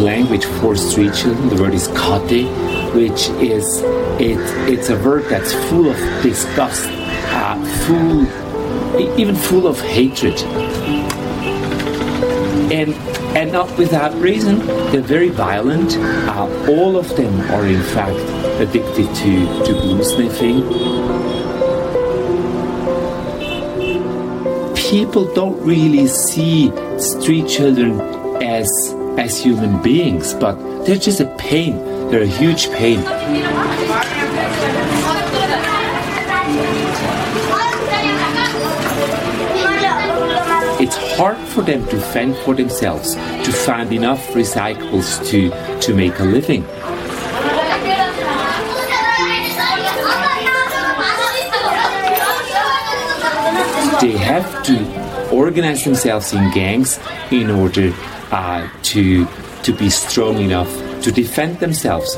language for street children. The word is kate, which is it, it's a word that's full of disgust, uh, full, even full of hatred. And, and not without reason, they're very violent. Uh, all of them are in fact addicted to, to glue sniffing. People don't really see street children as as human beings, but they're just a pain. They're a huge pain. It's hard for them to fend for themselves, to find enough recyclables to, to make a living. They have to organize themselves in gangs in order uh, to, to be strong enough to defend themselves.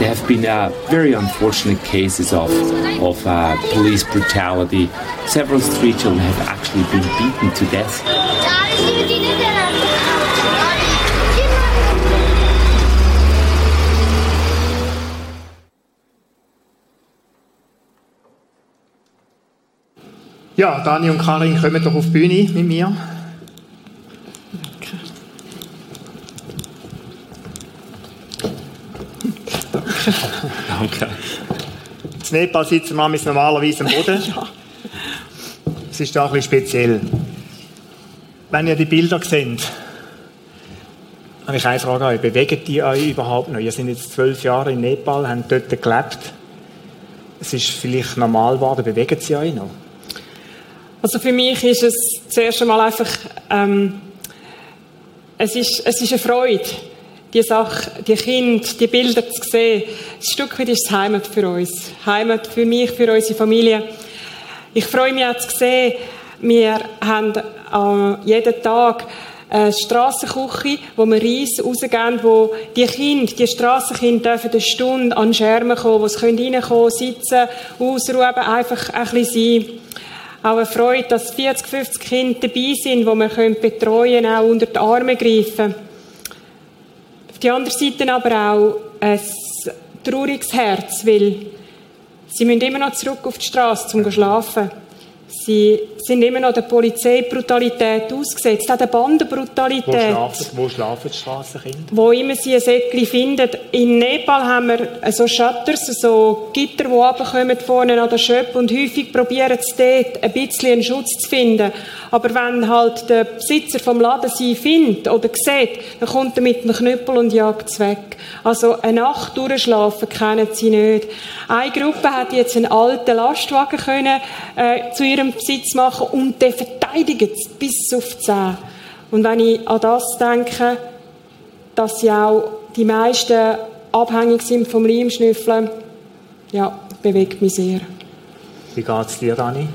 There have been uh, very unfortunate cases of, of uh, police brutality. Several street children have actually been beaten to death. Ja, Dani und Karin kommen doch auf die Bühne mit mir. Danke. In Nepal sitzen wir normalerweise am Boden. Ja. Es ist da ein bisschen speziell. Wenn ihr die Bilder seht, habe ich eine Frage an euch. Bewegen die euch überhaupt noch? Ihr seid jetzt zwölf Jahre in Nepal, habt dort gelebt. Es ist vielleicht normal geworden. Bewegen sie euch noch? Also für mich ist es zuerst einmal einfach, ähm, es, ist, es ist eine Freude, die Sache, die Kinder, die Bilder zu sehen. Ein Stück weit ist es Heimat für uns. Heimat für mich, für unsere Familie. Ich freue mich auch zu sehen, wir haben jeden Tag eine Strassenküche, wo wir Reis rausgeben, wo die Kinder, die Strassenkinder dürfen eine Stunde an Schermen kommen, wo sie reinkommen sitzen, ausruhen, einfach ein bisschen sein. Auch eine Freude, dass 40, 50 Kinder dabei sind, die wir betreuen können, auch unter die Arme greifen. Auf der anderen Seite aber auch ein trauriges Herz, weil sie müssen immer noch zurück auf die Straße, um zu schlafen. Sie sind immer noch der Polizeibrutalität ausgesetzt, auch der Wo Bandenbrutalität schlafen, wo schlafen die Strassenkinder? wo immer sie ein Säckchen finden. In Nepal haben wir so Shutters, so Gitter, die runterkommen vorne an der Schöpfe und häufig probieren sie dort ein bisschen einen Schutz zu finden. Aber wenn halt der Besitzer vom Laden sie findet oder sieht, dann kommt er mit einem Knüppel und jagt es weg. Also eine Nacht durchschlafen kennen sie nicht. Eine Gruppe hat jetzt einen alten Lastwagen können, äh, zu ihrem Besitz machen und den verteidigen sie bis auf die Zähne. Und wenn ich an das denke, dass sie auch die meisten abhängig sind vom Leimschnüffeln, ja, bewegt mich sehr. Wie geht es dir, Dani?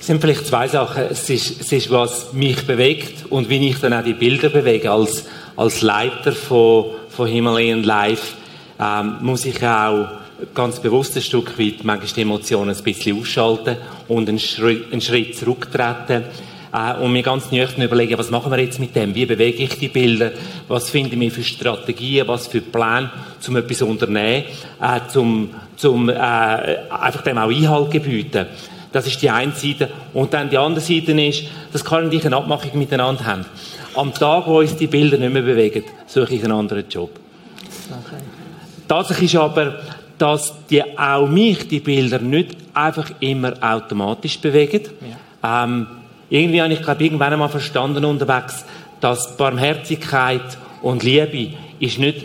Es sind vielleicht zwei Sachen. Es ist, es ist, was mich bewegt und wie ich dann auch die Bilder bewege. Als, als Leiter von, von Himalayan Life ähm, muss ich auch ganz bewusst ein Stück weit manchmal die Emotionen ein bisschen ausschalten und einen Schritt, einen Schritt zurücktreten äh, und mir ganz nüchtern überlegen, was machen wir jetzt mit dem? Wie bewege ich die Bilder? Was finden wir für Strategien? Was für Pläne, um etwas zu unternehmen? Äh, zum, zum äh, einfach dem auch Einhalt gebieten. Das ist die eine Seite. Und dann die andere Seite ist, dass Karin und ich eine Abmachung miteinander haben. Am Tag, wo uns die Bilder nicht mehr bewegen, suche ich einen anderen Job. Tatsache ist aber, dass die, auch mich die Bilder nicht einfach immer automatisch bewegen. Ähm, irgendwie habe ich, glaube irgendwann einmal verstanden unterwegs, dass Barmherzigkeit und Liebe ist nicht,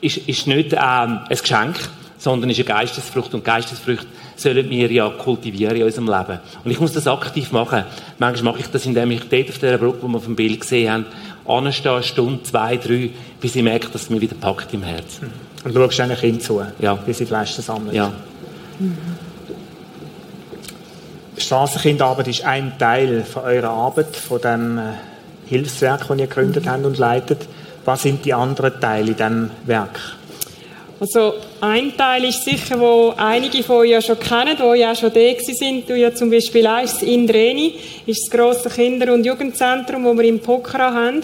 ist, ist nicht ähm, ein Geschenk, sondern ist eine Geistesfrucht. Und Geistesfrüchte sollen wir ja kultivieren in unserem Leben. Und ich muss das aktiv machen. Manchmal mache ich das, indem ich dort auf der Brücke, wo wir auf dem Bild gesehen haben, anstehe, eine Stunde, zwei, drei, bis ich merke, dass es mir wieder packt im Herzen. Und schaust einem Kind zu, Ja. wie sie Flaschen sammeln. Ja. Straßenkindarbeit ist ein Teil von eurer Arbeit, von dem äh, Hilfswerk, das ihr gegründet habt und leitet. Was sind die anderen Teile in diesem Werk? Also ein Teil ist sicher, wo einige von euch ja schon kennen, wo ja schon da sind. Du ja zum Beispiel eins, in Dreni, ist das grosse Kinder- und Jugendzentrum, wo wir im Pokhara haben.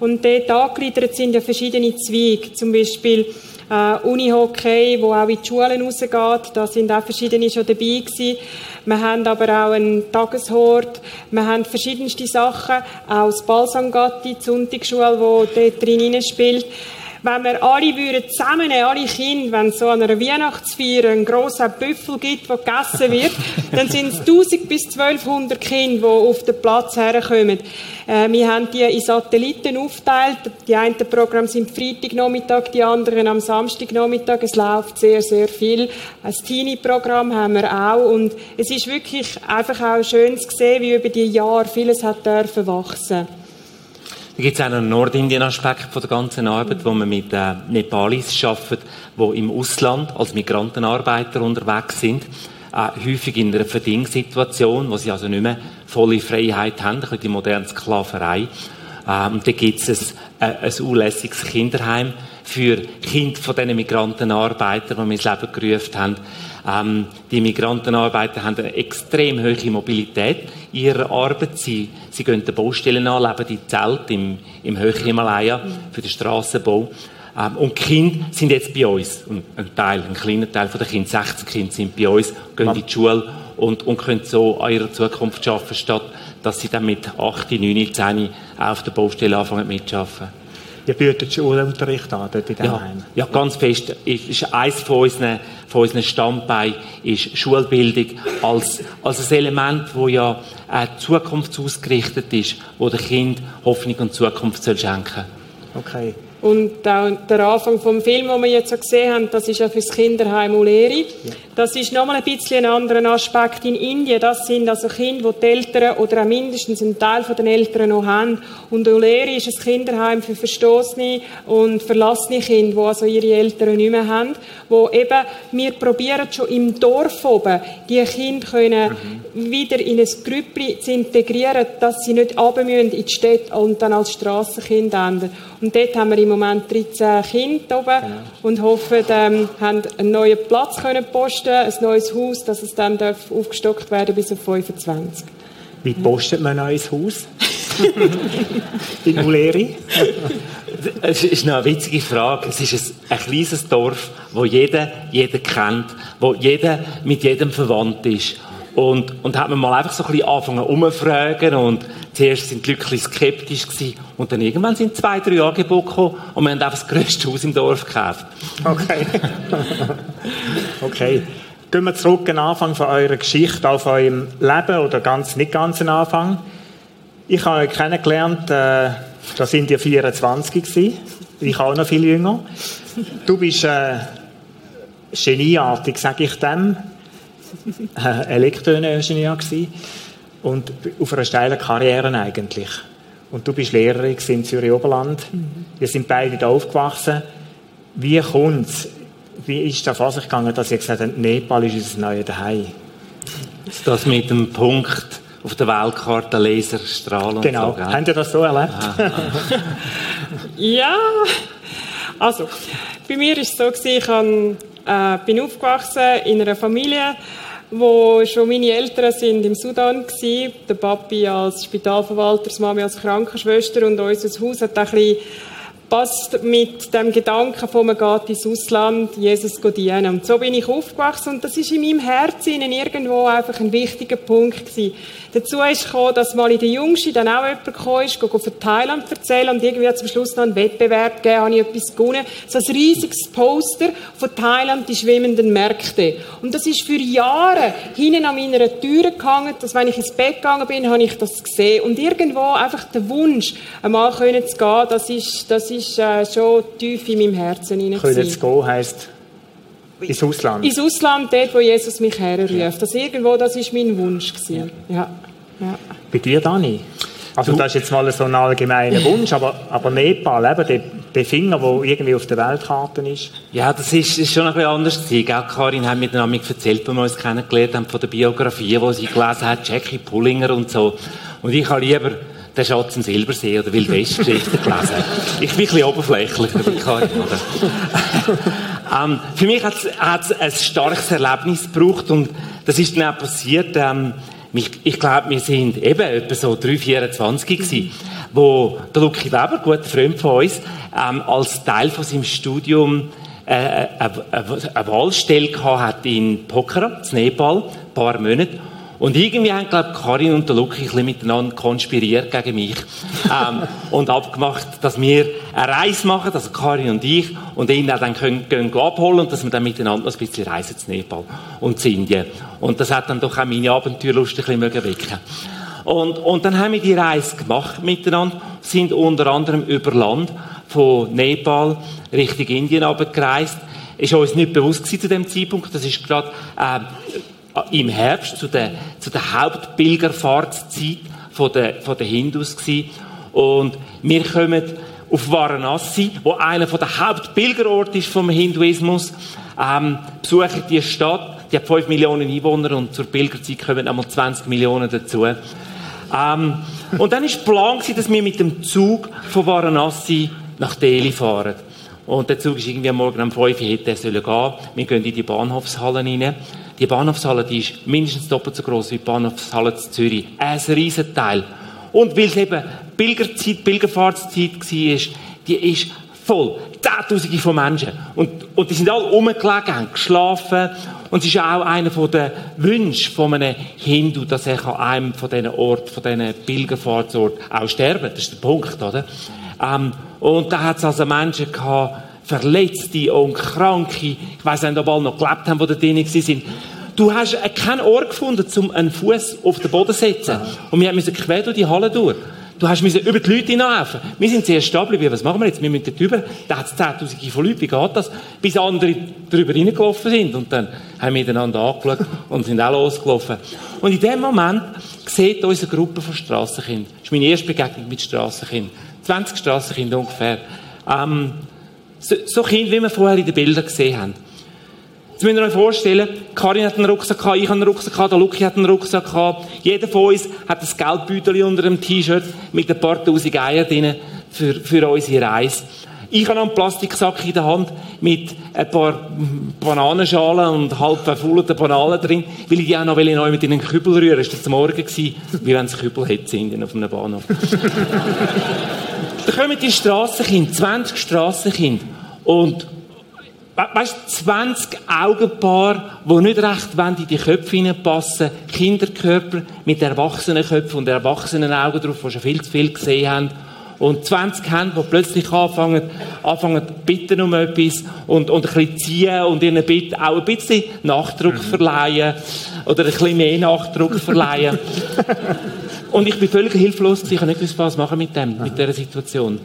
Und dort angegliedert sind ja verschiedene Zweige. Zum Beispiel äh, Unihockey, wo auch in die Schulen rausgeht. Da sind auch verschiedene schon dabei gewesen. Wir haben aber auch einen Tageshort. Wir haben verschiedenste Sachen. Auch das Balsangatti, die Sonntagsschule, die dort drin spielt wenn wir alle würden zusammennehmen, alle Kinder, wenn es so an einer Weihnachtsfeier einen grossen Büffel gibt, der gegessen wird, dann sind es 1000 bis 1200 Kinder, die auf den Platz herkommen. Äh, wir haben die in Satelliten aufgeteilt. Die einen Programme sind Freitagnachmittag, die anderen am Samstagnachmittag. Es läuft sehr, sehr viel. Ein Teenie-Programm haben wir auch. Und es ist wirklich einfach auch schön zu sehen, wie über die Jahre vieles hat dürfen wachsen. Da gibt es auch einen Nordindien-Aspekt von der ganzen Arbeit, wo man mit äh, Nepalis arbeitet, die im Ausland als Migrantenarbeiter unterwegs sind. Äh, häufig in einer Verdingssituation, wo sie also nicht mehr volle Freiheit haben, ein die moderne Sklaverei. Ähm, da gibt es ein, äh, ein unlässiges Kinderheim für Kinder von diesen Migrantenarbeitern, die wir ins Leben gerufen haben. Ähm, die Migrantenarbeiter haben eine extrem hohe Mobilität in ihrer Arbeit. Sie, sie gehen den Baustellen an, leben in Zelt im, im Hochhimalaya für den Strassenbau. Ähm, und die Kinder sind jetzt bei uns. Und ein Teil, ein kleiner Teil der Kinder, 60 Kinder sind bei uns, gehen in die Schule und, und können so an ihrer Zukunft arbeiten, statt dass sie dann mit 8, 9, 10 auf der Baustelle anfangen mitzuarbeiten. Ihr bietet Schulunterricht an, dort in dem ja, Heim. Ja, ganz fest. Ist, eines von unseren, von unseren Standbeinen ist Schulbildung als, als ein Element, das ja äh, zukunftsausgerichtet ist, wo der Kind Hoffnung und Zukunft soll schenken soll. Okay. Und auch der Anfang vom Film, den wir jetzt gesehen haben, das ist ja für das Kinderheim Uleri. Ja. Das ist nochmal ein bisschen ein anderer Aspekt in Indien. Das sind also Kinder, die die Eltern oder auch mindestens einen Teil der Eltern noch haben. Und Uleri ist ein Kinderheim für verstoßene und verlassene Kinder, die also ihre Eltern nicht mehr haben. Wo eben, wir probieren schon im Dorf oben, die Kinder können mhm. wieder in ein Grüppli zu integrieren, dass sie nicht runter müssen in die Städte und dann als Strassenkind enden. Und dort haben wir im Moment 13 Kinder oben genau. und hoffen, ähm, haben einen neuen Platz können posten, ein neues Haus, dass es dann darf aufgestockt werden bis auf 25. Wie postet man ein neues Haus? In Uleri? Es ist noch eine witzige Frage. Es ist ein, ein kleines Dorf, wo jeder jeden kennt, wo jeder mit jedem verwandt ist. Und, und hat man mal einfach so ein bisschen angefangen umzufragen und zuerst sind die Leute skeptisch gewesen und dann irgendwann sind zwei, drei Angebote gekommen und wir haben einfach das grösste Haus im Dorf gekauft. Okay. okay. Gehen wir zurück an den Anfang von eurer Geschichte, auf eurem Leben oder ganz, nicht ganz am Anfang. Ich habe euch kennengelernt, äh, da sind ihr 24 gewesen. Ich auch noch viel jünger. Du bist äh, genieartig, sage ich dem Elektroingenieur gewesen und auf einer steilen Karriere eigentlich. Und du bist Lehrerin in Zürich Oberland. Mhm. Wir sind beide da aufgewachsen. Wie kommt's? Wie ist das vor sich gegangen, dass ihr gesagt habt, Nepal ist unser neues Daheim? Das mit dem Punkt auf der Weltkarte Laserstrahlen. Genau. So, Habt ihr das so erlebt? ja. Also, bei mir war es so, ich habe äh, bin aufgewachsen in einer Familie, wo schon meine Eltern sind im Sudan waren. Der Papi als Spitalverwalter, die Mami als Krankenschwester und unser Haus hat ein bisschen passt mit dem Gedanken von man geht ins Ausland, Jesus dienen. Und so bin ich aufgewachsen und das ist in meinem Herzen irgendwo einfach ein wichtiger Punkt gewesen. Dazu ist gekommen, dass mal in der Jungste dann auch jemand gekommen ist, von Thailand erzählen und irgendwie zum Schluss noch einen Wettbewerb gegeben, habe ich etwas gewonnen. So ein riesiges Poster von Thailand, die schwimmenden Märkte. Und das ist für Jahre hinten an meiner Tür gehangen, dass wenn ich ins Bett gegangen bin, habe ich das gesehen. Und irgendwo einfach der Wunsch, einmal können zu gehen, das ist, das ist äh, schon tief in meinem Herzen hinein. Können zu gehen heisst ins Ausland? Ins Ausland, dort, wo Jesus mich herruft. Ja. Das irgendwo, das war mein Wunsch. Gewesen. Ja. Ja. Bei dir, Dani? Also das ist jetzt mal so ein allgemeiner Wunsch, aber, aber Nepal, eben, der, der Finger, der irgendwie auf der Weltkarte ist. Ja, das ist, ist schon ein bisschen anders gewesen. Gell? Karin hat mir dann erzählt, als wir uns kennengelernt haben, von der Biografie, die sie gelesen hat, Jackie Pullinger und so. Und ich habe lieber der Schatz im Silbersee oder Wildwestgeschichten gelesen. Ich bin ein bisschen oberflächlich, Karin, ähm, Für mich hat es ein starkes Erlebnis gebraucht und das ist dann auch passiert, ähm, ich, glaube, wir sind eben etwa so 3, 24 gewesen, wo der Lucky Weber, guter Freund von uns, ähm, als Teil von seinem Studium äh, eine, eine, eine Wahlstelle hat in Pokhara, in Nepal, ein paar Monate. Und irgendwie haben, glaube ich, Karin und der Luki ein bisschen miteinander konspiriert gegen mich. ähm, und abgemacht, dass wir eine Reise machen, also Karin und ich, und ihn dann können, können abholen und dass wir dann miteinander noch ein bisschen reisen zu Nepal und zu Indien. Und das hat dann doch auch meine Abenteuerlust ein bisschen wecken und, und dann haben wir die Reise gemacht miteinander, sind unter anderem über Land von Nepal Richtung Indien abgereist. Ist uns nicht bewusst gewesen zu dem Zeitpunkt. Das ist gerade äh, im Herbst zu der, zu der Hauptpilgerfahrtszeit von der, von der Hindus gewesen. Und wir kommen auf Varanasi, wo einer der Hauptpilgerorte ist vom Hinduismus, ähm, besuchen die Stadt. Die hat 5 Millionen Einwohner und zur Pilgerzeit kommen einmal 20 Millionen dazu. Ähm, und dann war der Plan, dass wir mit dem Zug von Varanasi nach Delhi fahren. Und der Zug ist irgendwie am Morgen um 5 Uhr, gehen Wir gehen in die Bahnhofshalle rein. Die Bahnhofshalle, die ist mindestens doppelt so groß wie die Bahnhofshalle in Zürich. Ein Riesenteil. Und weil es eben Pilgerzeit, Pilgerfahrtszeit war, die ist voll. Zehntausende von Menschen. Und, und die sind alle rumgelegen, haben geschlafen. Und es ist auch einer der Wünsche von einem Hindu, dass er an einem von diesen Orten, von diesen Pilgerfahrtsorten auch sterben Das ist der Punkt, oder? Ähm, und da hat es also Menschen gehabt, Verletzte und Kranke, ich weiss nicht, ob alle noch gelebt haben, die da drin waren. Du hast keinen Ort gefunden, um einen Fuß auf den Boden zu setzen. Und wir mussten quer durch die Halle durch. Du hast über die Leute hinaufen. Wir sind zuerst stehen geblieben. Was machen wir jetzt? Wir müssen drüber. Da hat es Zehntausende von Leuten. Wie geht das? Bis andere drüber reingelaufen sind. Und dann haben wir miteinander angeschaut und sind auch losgelaufen. Und in dem Moment sieht unsere Gruppe von Strassenkindern. Das ist meine erste Begegnung mit Strassenkindern. 20 Strassenkinder ungefähr. Ähm, so, so Kinder, wie wir vorher in den Bildern gesehen haben. Jetzt müsst ihr euch vorstellen, Karin hat einen Rucksack ich habe einen Rucksack der Luki hat einen Rucksack. Jeder von uns hat ein Geldbeutel unter dem T-Shirt mit ein paar tausend Eier drin für, für unsere Reise. Ich habe einen Plastiksack in der Hand mit ein paar Bananenschalen und halb verfaulten Bananen drin, weil ich die auch noch neu mit in den Kübel rühren. Das war Morgen, wie wenn es Kübel hätte auf einem Bahnhof. da kommen die Strassenkinder, 20 Strassenkinder. Und weißt, 20 Augenpaar, die nicht recht wollen, in die Köpfe hineinpassen, Kinderkörper mit erwachsenen Köpfen und erwachsenen Augen drauf, die schon viel zu viel gesehen haben. Und 20 Hände, die plötzlich anfangen, anfangen zu bitten um etwas und, und ein bisschen ziehen und ihnen Bitte auch ein bisschen Nachdruck mhm. verleihen oder ein bisschen mehr Nachdruck verleihen. und ich bin völlig hilflos, ich habe nicht gewusst, was machen mit dem, mit dieser Situation.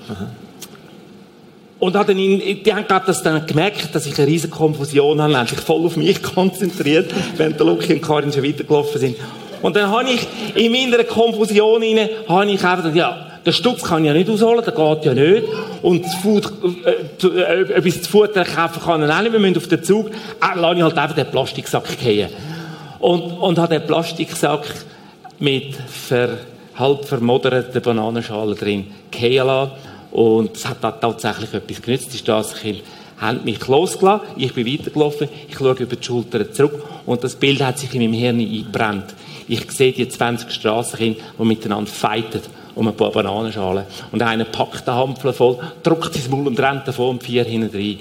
Und hat dann in, die haben das dann gemerkt, dass ich eine riesige Konfusion habe, haben sich voll auf mich konzentriert, während der Luki und Karin schon weitergelaufen sind. Und dann habe ich in meiner Konfusion rein, habe ich einfach gedacht, ja, der Stutz kann ich ja nicht ausholen, der geht ja nicht. Und das Food, äh, äh, etwas zu Futter kaufen kann er auch nicht. Wir müssen auf den Zug, äh, lasse ich halt einfach den Plastiksack fallen. Und, und habe den Plastiksack mit ver, halb vermoderten Bananenschalen drin fallen lassen. Und es hat tatsächlich etwas genützt. Die Straßenkinder haben mich losgelassen, ich bin weitergelaufen, ich schaue über die Schulter zurück und das Bild hat sich in meinem Hirn eingebrannt. Ich sehe die 20 Straßenkinder, die miteinander fighten um ein paar Bananenschalen. Und einer packt den Hampfel voll, drückt sein Maul und rennt davon und vier hinten rein.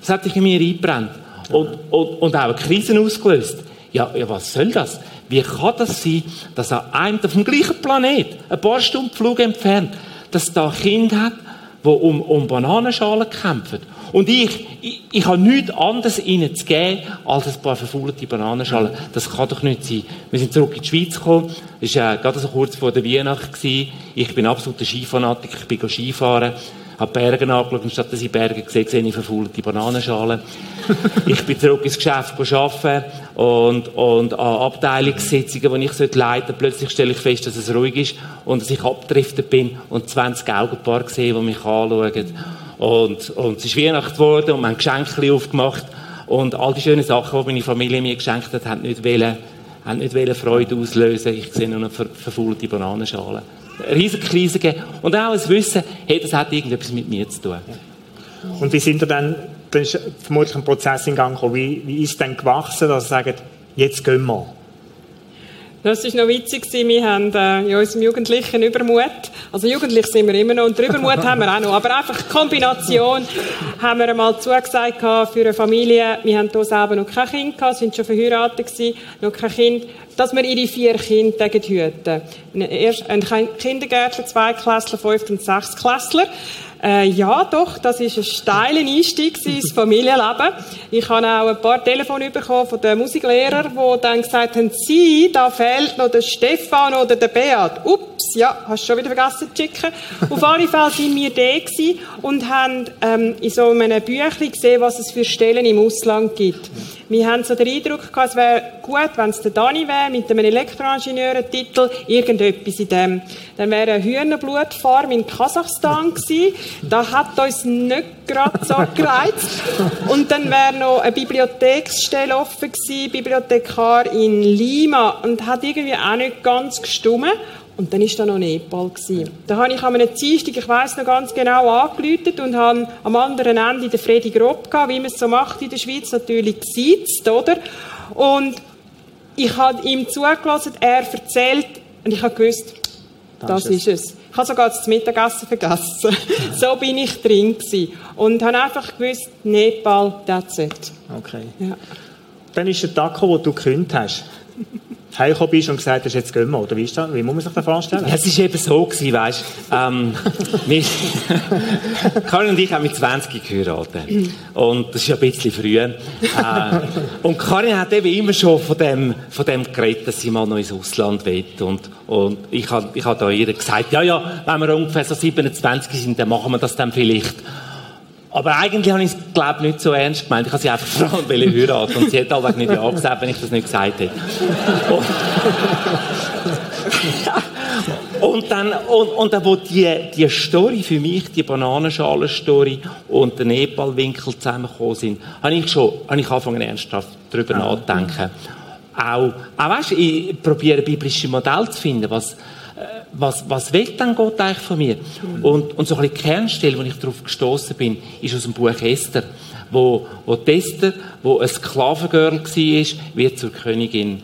Das hat sich in mir eingebrannt. Und, und, und auch eine Krise ausgelöst. Ja, ja, was soll das? Wie kann das sein, dass an einem, auf dem gleichen Planet, ein paar Stunden Flug entfernt, dass da Kinder hat, die um, um Bananenschalen kämpfen und ich, ich, ich habe nichts anderes ihnen zu geben, als ein paar verfaulte Bananenschalen. Das kann doch nicht sein. Wir sind zurück in die Schweiz gekommen. Das war äh, gerade so kurz vor der Weihnacht. Gewesen. Ich bin absoluter Skifanatiker. Ich bin Skifahren habe Berge angeschaut und statt dass ich Berge gesehen sehe ich verfaulte Bananenschalen. ich bin zurück ins Geschäft arbeiten und, und an Abteilungssitzungen, die ich leiten sollte, plötzlich stelle ich fest, dass es ruhig ist und dass ich abgedriftet bin und 20 Augenpaare sehe, die mich anschauen. Und, und es ist Weihnachten geworden und wir haben Geschenke aufgemacht. Und all die schönen Sachen, die meine Familie mir geschenkt hat, haben nicht wollen, haben nicht wollen Freude auslösen. Ich sehe nur eine ver verfaulte Bananenschale. Riesige Krise gegeben. Und auch ein Wissen, hey, das hat irgendetwas mit mir zu tun. Und wie sind ihr dann, dann vermutlich ein Prozess in Gang gekommen, wie, wie ist es dann gewachsen, dass ihr sagt, jetzt gehen wir? Das war noch witzig. Wir haben äh, in unserem Jugendlichen Übermut, also jugendlich sind wir immer noch und Übermut haben wir auch noch, aber einfach Kombination haben wir einmal zugesagt für eine Familie, wir haben hier selber noch kein Kind gehabt, sind schon verheiratet gewesen, noch kein Kind, dass wir ihre vier Kinder hüten. Ein Kindergärtler, zwei Klässler, fünf und sechs Klässler. Äh, ja, doch, das ist ein steiler Einstieg ins Familienleben. Ich habe auch ein paar Telefone bekommen von den Musiklehrern, die dann gesagt haben, sie, da fehlt noch der Stefan oder der Beat. Ups, ja, hast du schon wieder vergessen zu schicken. Auf alle Fälle sind wir da und haben ähm, in so einem Büchlein gesehen, was es für Stellen im Ausland gibt. Wir haben so den Eindruck gehabt, es wäre gut, wenn es der Dani wäre, mit einem Elektroingenieurentitel, irgendetwas in dem. Dann wäre eine Hühnerblutfarm in Kasachstan gewesen. Das hat uns nicht gerade so gereizt. Und dann wäre noch eine Bibliotheksstelle offen gewesen, Bibliothekar in Lima, und hat irgendwie auch nicht ganz gestummen. Und dann war da noch Nepal. Gewesen. Da habe ich an einem Dienstag, ich weiss noch ganz genau, angeläutet und habe am anderen Ende den Freddy Grob gehabt, wie man es so macht in der Schweiz, natürlich gesitzt, oder? Und ich habe ihm zugelassen, er erzählt, und ich habe gewusst, das, das ist es. Ich habe sogar das Mittagessen vergessen. so bin ich drin gewesen. Und habe einfach gewusst, Nepal, that's it. Okay. Ja. Dann ist der Tag wo du gekündigt hast heimgekommen bist und gesagt hast, jetzt gehen wir, oder wie ist das? Wie muss man sich das vorstellen? Es war eben so, gewesen, weißt ähm, Karin und ich haben mit 20 geheiratet. Und das ist ja ein bisschen früh. Äh, und Karin hat eben immer schon von dem, von dem geredet, dass sie mal noch ins Ausland will. Und, und ich habe ich hab da ihr gesagt, ja, ja, wenn wir ungefähr so 27 sind, dann machen wir das dann vielleicht. Aber eigentlich habe ich es, glaube nicht so ernst gemeint. Ich habe sie einfach gefragt, welche heiraten. Und sie hat halt nicht ja gesagt, wenn ich das nicht gesagt hätte. Und, und dann, und, und dann, wo die, die Story für mich, die Bananenschalen-Story und der Nepal-Winkel zusammengekommen sind, habe ich schon, habe ich angefangen ernsthaft darüber ja. nachzudenken. Auch, auch weißt, ich probiere biblische Modelle zu finden, was, was, was will denn Gott eigentlich von mir? Und, und so ein bisschen die Kernstelle, wo ich darauf gestoßen bin, ist aus dem Buch Esther, wo, wo Esther, wo ein Sklavengirl war, wird zur Königin.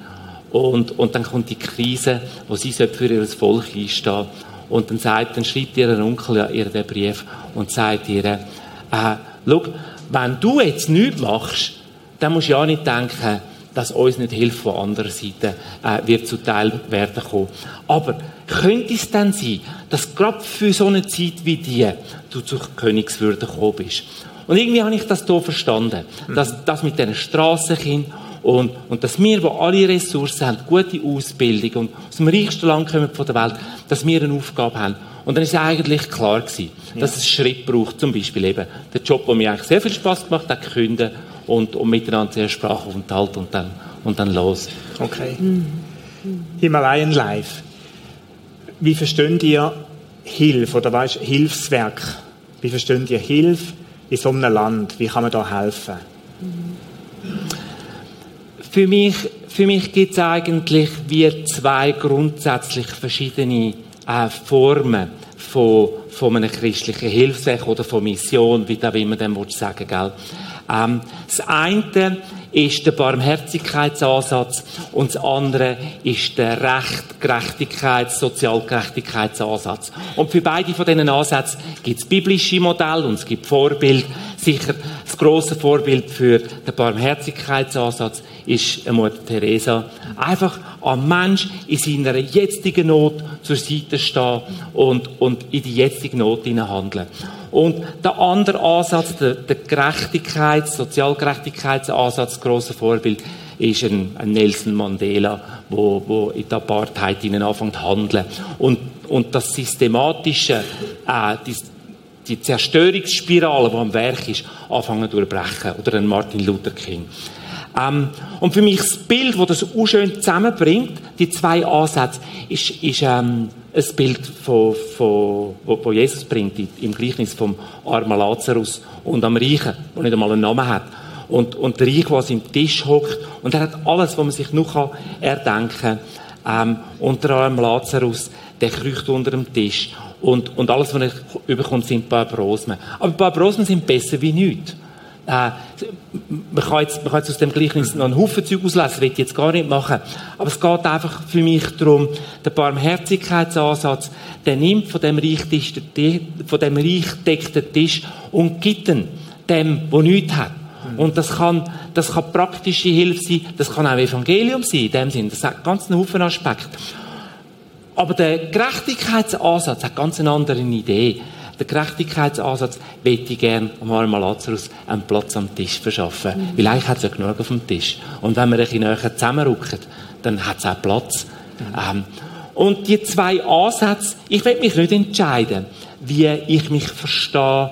Und, und dann kommt die Krise, wo sie für ihr Volk einstehen Und dann sagt, dann schreibt ihr Onkel ihr den Brief und sagt ihr, äh, schau, wenn du jetzt nichts machst, dann musst du ja nicht denken, dass uns nicht Hilfe von anderer Seite äh, wird zuteil werden kommen. Aber könnte es dann sein, dass gerade für so eine Zeit wie die du zur Königswürde gekommen bist? Und irgendwie habe ich das hier verstanden, dass das mit diesen Strassenkindern und, und dass wir, die alle Ressourcen haben, gute Ausbildung und aus dem reichsten Land kommen von der Welt, dass wir eine Aufgabe haben. Und dann ist eigentlich klar gewesen, dass es einen Schritt braucht, zum Beispiel eben der Job, der mir eigentlich sehr viel Spaß gemacht hat, künden und, und miteinander zuerst Sprachaufenthalt und dann, und dann los. Okay. Mhm. Himalayan Life. Wie verstehen ihr Hilfe oder weißt, Hilfswerk? Wie verstehen ihr Hilfe in so einem Land? Wie kann man da helfen? Für mich, für mich gibt es eigentlich wie zwei grundsätzlich verschiedene äh, Formen von, von einem christlichen Hilfswerk oder von Mission, wie da wie man dem sagen gell? Ähm, das eine ist der Barmherzigkeitsansatz und das andere ist der Recht, Gerechtigkeits-, Sozialgerechtigkeitsansatz. Und für beide von diesen Ansätzen gibt es biblische Modelle und es gibt Vorbild. Sicher das große Vorbild für den Barmherzigkeitsansatz ist Mutter Teresa. Einfach am Mensch in seiner jetzigen Not zur Seite stehen und, und in die jetzige Not handeln. Und der andere Ansatz, der, der Gerechtigkeits-, Sozialgerechtigkeitsansatz, große Vorbild, ist ein, ein, Nelson Mandela, wo, wo in der Apartheid ihnen anfängt zu handeln. Und, und das systematische, äh, die, die Zerstörungsspirale, die am Werk ist, anfangen zu durchbrechen. Oder ein Martin Luther King. Ähm, und für mich das Bild, das das auch schön zusammenbringt, die zwei Ansätze, ist, ist ähm, ein Bild, wo Jesus bringt, im Gleichnis vom armen Lazarus und am Reichen, der nicht einmal einen Namen hat. Und, und der Reich, der am Tisch hockt, und er hat alles, was man sich noch erdenken kann. Ähm, und der arme Lazarus, der kriecht unter dem Tisch. Und, und alles, was er überkommt, sind ein paar Brosmen. Aber ein paar Brosmen sind besser wie nichts. Äh, man, kann jetzt, man kann jetzt aus dem Gleichnis noch einen Haufen Zeug auslesen, das will ich jetzt gar nicht machen. Aber es geht einfach für mich darum, der Barmherzigkeitsansatz, der nimmt von dem reich, von dem reich deckten Tisch und gibt ihn dem, der nichts hat. Und das kann, das kann praktische Hilfe sein, das kann auch Evangelium sein, in dem Sinn. Das hat ganz einen Haufen Aspekte. Aber der Gerechtigkeitsansatz hat ganz eine andere Idee. Der Gerechtigkeitsansatz möchte ich gerne am Lazarus einen Platz am Tisch verschaffen. Mhm. Weil eigentlich hat es ja genug auf dem Tisch. Und wenn wir ein bisschen näher zusammenrücken, dann hat es auch Platz. Mhm. Ähm, und die zwei Ansätze, ich will mich nicht entscheiden, wie ich mich verstehe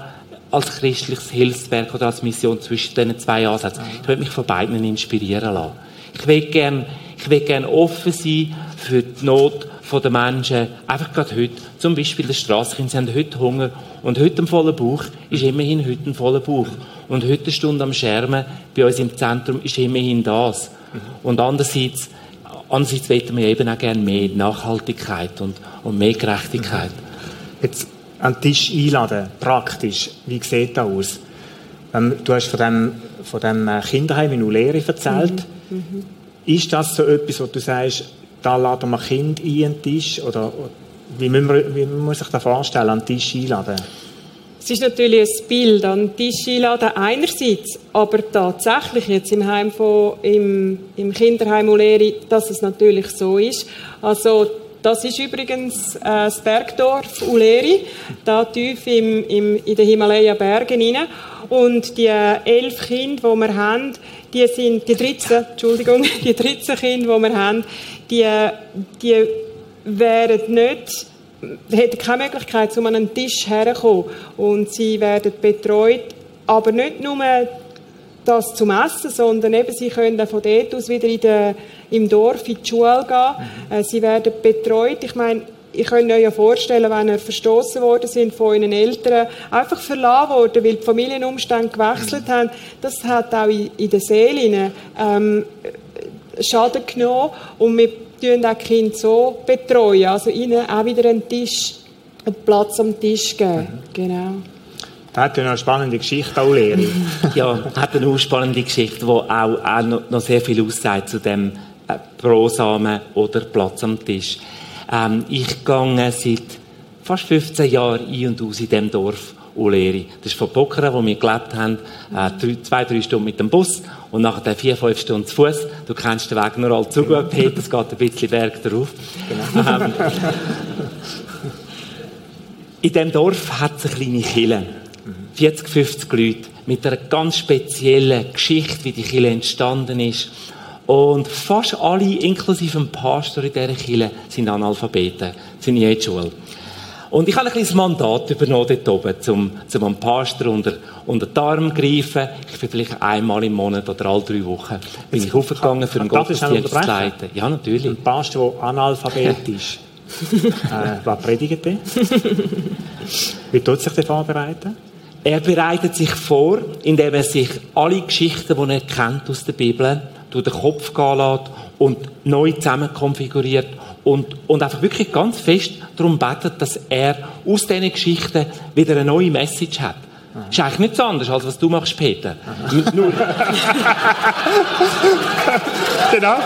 als christliches Hilfswerk oder als Mission zwischen diesen zwei Ansätzen. Ich will mich von beiden inspirieren lassen. Ich will gerne, ich will gerne offen sein für die Not der Menschen, einfach gerade heute. Zum Beispiel die Strasskinder, sie haben heute Hunger und heute ein voller Bauch ist immerhin heute ein voller Bauch. Und heute eine Stunde am Schermen bei uns im Zentrum ist immerhin das. Und andererseits, andererseits wollen wir eben auch gerne mehr Nachhaltigkeit und, und mehr Gerechtigkeit. Jetzt an den Tisch einladen, praktisch, wie sieht das aus? Ähm, du hast von dem, von dem äh, Kinderheim in Uleri erzählt. Mhm. Mhm. Ist das so etwas, wo du sagst, da laden wir Kind ein an Tisch? Oder wie, muss man, wie muss das vorstellen, an den Tisch einladen? Es ist natürlich ein Bild an den Tisch einladen einerseits, aber tatsächlich jetzt im Heim von, im, im Kinderheim Uleri, dass es natürlich so ist. Also das ist übrigens äh, das Bergdorf Uleri, da tief im, im, in den Himalaya-Bergen hinein. Und die elf Kinder, die wir haben, die sind, die 13, Entschuldigung, die 13 Kinder, die wir haben, die, die wären nicht, hätten keine Möglichkeit, um an einen Tisch herzukommen. Und sie werden betreut, aber nicht nur das zum Essen, sondern eben, sie können von dort aus wieder in der, im Dorf in die Schule gehen. Mhm. Sie werden betreut. Ich meine, ich könnte euch ja vorstellen, wenn ihr verstoßen worden sind von euren Eltern, einfach verlassen worden, weil die Familienumstände gewechselt mhm. haben, das hat auch in, in der Seele ähm, Schaden genommen und wir betreuen auch Kinder so betreuen, also ihnen auch wieder einen Tisch, einen Platz am Tisch geben. Mhm. Genau. Das hat ja eine spannende Geschichte auch, Lehre. ja, hat eine spannende Geschichte, die auch, auch noch, sehr viel aussagt zu dem äh, Brosamen oder Platz am Tisch. Ähm, ich gehe seit fast 15 Jahren ein und aus in diesem Dorf Uleri. Das ist von Pockeren, wo wir gelebt haben, äh, drei, zwei, drei Stunden mit dem Bus und nachher vier, fünf Stunden zu Fuß. Du kennst den Weg nur allzu gut, Peter, es geht ein bisschen Berg drauf. Genau. Ähm, in diesem Dorf hat es eine kleine Kille. 40, 50 Leute mit einer ganz speziellen Geschichte, wie die Kille entstanden ist. Und fast alle, inklusive dem Pastor in dieser Kille, sind Analphabeten, sind in der Schule. Und ich habe ein kleines Mandat übernommen dort oben, um, um am Pastor unter, unter die Arme zu greifen. Ich bin vielleicht einmal im Monat oder alle drei Wochen bin ich aufgegangen für einen Gottesdienst zu leiten. Ja, natürlich. Ein Pastor, der Analphabet ist. äh, was predigt er? Wie tut sich der vorbereiten? Er bereitet sich vor, indem er sich alle Geschichten, die er kennt aus der Bibel, durch den Kopf gehen lässt und neu zusammen konfiguriert und, und einfach wirklich ganz fest darum betet, dass er aus diesen Geschichten wieder eine neue Message hat. Das ist eigentlich nicht so anders, als was du machst, Peter. Nur. genau.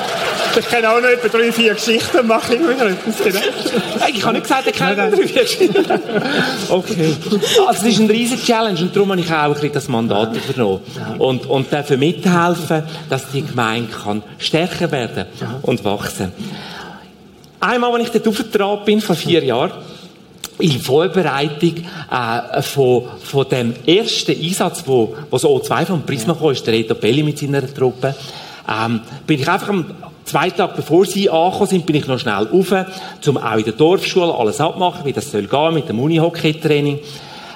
Ich kenne auch noch etwa drei, vier Geschichten, mache ich wieder etwas. Genau. Ich habe nicht gesagt, ich kenne drei, vier Geschichten. Okay. Also es ist eine riesige Challenge und darum habe ich auch ein bisschen das Mandat übernommen. Und, und dafür mithelfen, dass die Gemeinde kann stärker werden und wachsen. Einmal, als ich dort aufgetragen bin, vor vier Jahren, in Vorbereitung äh, von, von dem ersten Einsatz, wo, wo so O2 vom Prisma ja. kam, ist der Reto Belli mit seiner Truppe, ähm, bin ich einfach am zwei Tage bevor sie angekommen sind, bin ich noch schnell rauf, um auch in der Dorfschule alles abmachen, wie das soll gehen mit dem Unihockey-Training.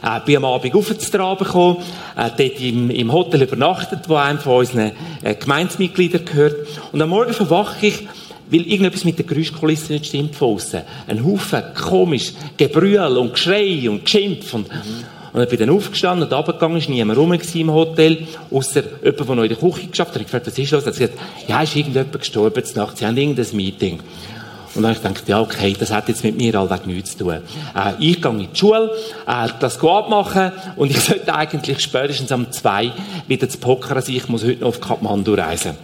Äh, bin am Abend auf zu Traben gekommen, äh, dort im, im Hotel übernachtet, wo einem von unseren äh, Gemeinsmitgliedern gehört. Und am Morgen verwache ich weil irgendetwas mit der Geräuschkulisse nicht stimmt von außen. Ein Haufen komisch Gebrüll und Geschrei und Geschimpf und, und ich bin dann aufgestanden und runtergegangen, ist niemand rum im Hotel, außer jemand, der noch in der Küche geschafft hat. Ich gefragt, was ist los? Er hat gesagt, ja, ist irgendjemand gestorben Nacht, sie haben irgendein Meeting. Und dann habe ich gedacht, ja, okay, das hat jetzt mit mir allweg nichts zu tun. Äh, ich gehe in die Schule, äh, das abmachen und ich sollte eigentlich spätestens um zwei wieder zu pokern sein. Ich muss heute noch auf Kathmandu reisen.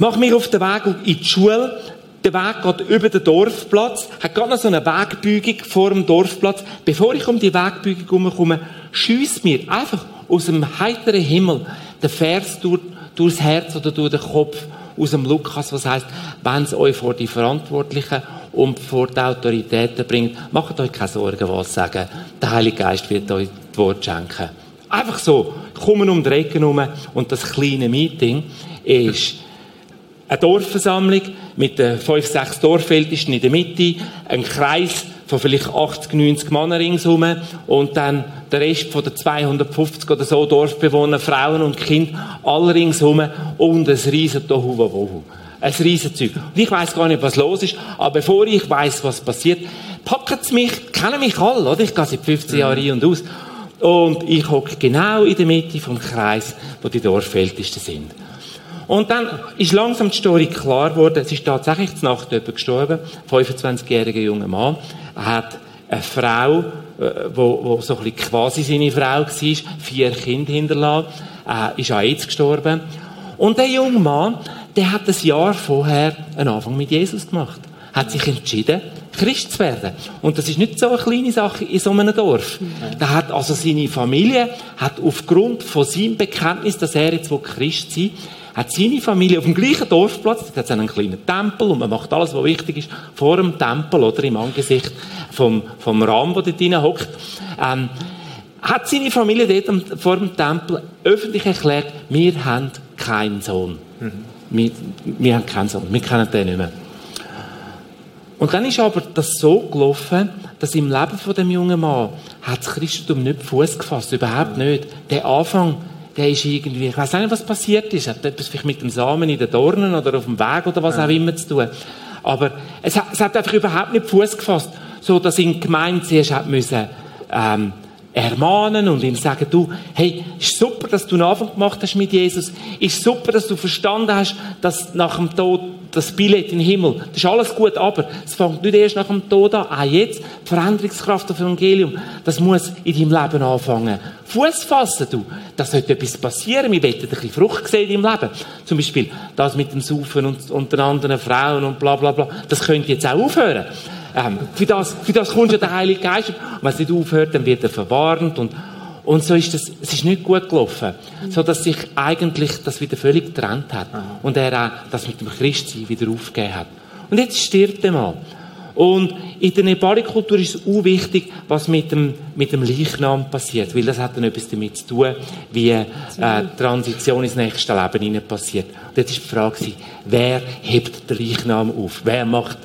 Mach mich auf den Weg in die Schule. Der Weg geht über den Dorfplatz, hat gerade noch so eine Wegbügung vor dem Dorfplatz. Bevor ich um die Wegbügung herumkomme, schiesst mir einfach aus dem heiteren Himmel der Vers durch, durchs Herz oder durch den Kopf aus dem Lukas, was heißt, wenn es euch vor die Verantwortlichen und vor die Autoritäten bringt, macht euch keine Sorgen, was sagen. Der Heilige Geist wird euch das Wort schenken. Einfach so, kommen um die Ecke herum und das kleine Meeting ist eine Dorfversammlung mit den fünf, sechs Dorfältesten in der Mitte, ein Kreis von vielleicht 80, 90 Männern ringsherum und dann der Rest von den 250 oder so Dorfbewohner, Frauen und Kinder, alle ringsherum und ein riesen Tohuwabohu. Ein riesen Zeug. Und ich weiss gar nicht, was los ist, aber bevor ich weiss, was passiert, packen sie mich, kennen mich alle, oder? Ich gehe seit 15 Jahren ein und aus. Und ich hocke genau in der Mitte vom Kreis, wo die Dorfältesten sind. Und dann ist langsam die Story klar geworden, es ist tatsächlich zur Nacht jemand gestorben, 25-jähriger junger Mann. Er hat eine Frau, äh, wo, wo so ein bisschen quasi seine Frau war, vier Kinder hinterlassen, äh, ist an AIDS gestorben. Und der junge Mann, der hat ein Jahr vorher einen Anfang mit Jesus gemacht. Hat sich entschieden, Christ zu werden. Und das ist nicht so eine kleine Sache in so einem Dorf. Da hat also seine Familie, hat aufgrund von seinem Bekenntnis, dass er jetzt Christ sein will, hat seine Familie auf dem gleichen Dorfplatz, da hat einen kleinen Tempel und man macht alles, was wichtig ist, vor dem Tempel oder im Angesicht vom, vom Rahmen, der dort drin hockt, ähm, hat seine Familie dort vor dem Tempel öffentlich erklärt, wir haben keinen Sohn. Mhm. Wir, wir haben keinen Sohn, wir kennen den nicht mehr. Und dann ist aber das so gelaufen, dass im Leben von dem jungen Mann hat das Christentum nicht Fuß gefasst, überhaupt nicht. Der Anfang der ist irgendwie, ich weiß nicht, was passiert ist. Hat etwas vielleicht mit dem Samen in den Dornen oder auf dem Weg oder was ja. auch immer zu tun. Aber es hat, es hat einfach überhaupt nicht Fuß gefasst, so dass ihn die Gemeinde zuerst hat müssen, ähm, ermahnen und ihm sagen, du, hey, ist super, dass du einen Anfang gemacht hast mit Jesus. Ist super, dass du verstanden hast, dass nach dem Tod das Billett in den Himmel, das ist alles gut, aber es fängt nicht erst nach dem Tod an. Auch jetzt, die Veränderungskraft des Evangelium, das muss in deinem Leben anfangen. Fuß fassen, du. Das sollte etwas passieren. Wir wollen ein bisschen Frucht sehen in deinem Leben. Zum Beispiel das mit dem Saufen und, und den anderen Frauen und bla, bla, bla. Das könnte jetzt auch aufhören. Ähm, für, das, für das kommt ja der Heilige Geist. Und wenn es nicht aufhört, dann wird er verwarnt und, und so ist das, es ist nicht gut gelaufen. So dass sich eigentlich das wieder völlig getrennt hat. Und er auch das mit dem Christsein wieder aufgegeben hat. Und jetzt stirbt er mal. Und in der Nepali-Kultur ist es auch wichtig, was mit dem, mit dem Leichnam passiert, weil das hat dann etwas damit zu tun, wie äh, Transition ins nächste Leben hinein passiert. Und jetzt ist die Frage, wer hebt den Leichnam auf? Wer macht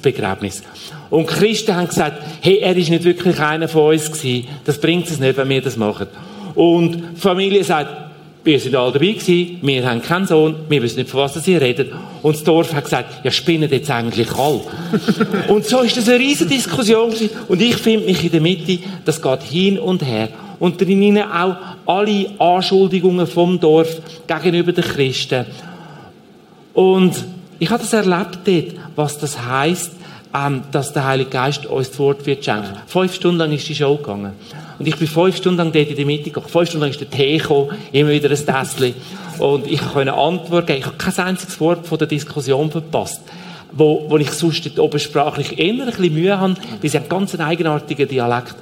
Begräbnis? Und Christen haben gesagt, hey, er ist nicht wirklich einer von uns gewesen. Das bringt es nicht, wenn wir das machen. Und die Familie sagt, wir sind alle dabei gewesen, wir haben keinen Sohn, wir wissen nicht, von was sie reden. Und das Dorf hat gesagt, ja, spinnen jetzt eigentlich alle. und so ist das eine riesige Diskussion gewesen. Und ich finde mich in der Mitte, das geht hin und her. Und drinnen auch alle Anschuldigungen vom Dorf gegenüber den Christen. Und ich habe das erlebt dort, was das heisst, ähm, dass der Heilige Geist uns das Wort wird schenken. Fünf Stunden lang ist die Show gegangen. Und ich bin fünf Stunden lang dort in der Mitte gegangen. Fünf Stunden lang ist der Tee gekommen, immer wieder ein Tässchen. Und ich konnte Antwort geben. Ich habe kein einziges Wort von der Diskussion verpasst. Wo, wo ich sonst dort oben sprachlich eher ein Mühe habe, weil sie haben ganz einen eigenartigen Dialekt.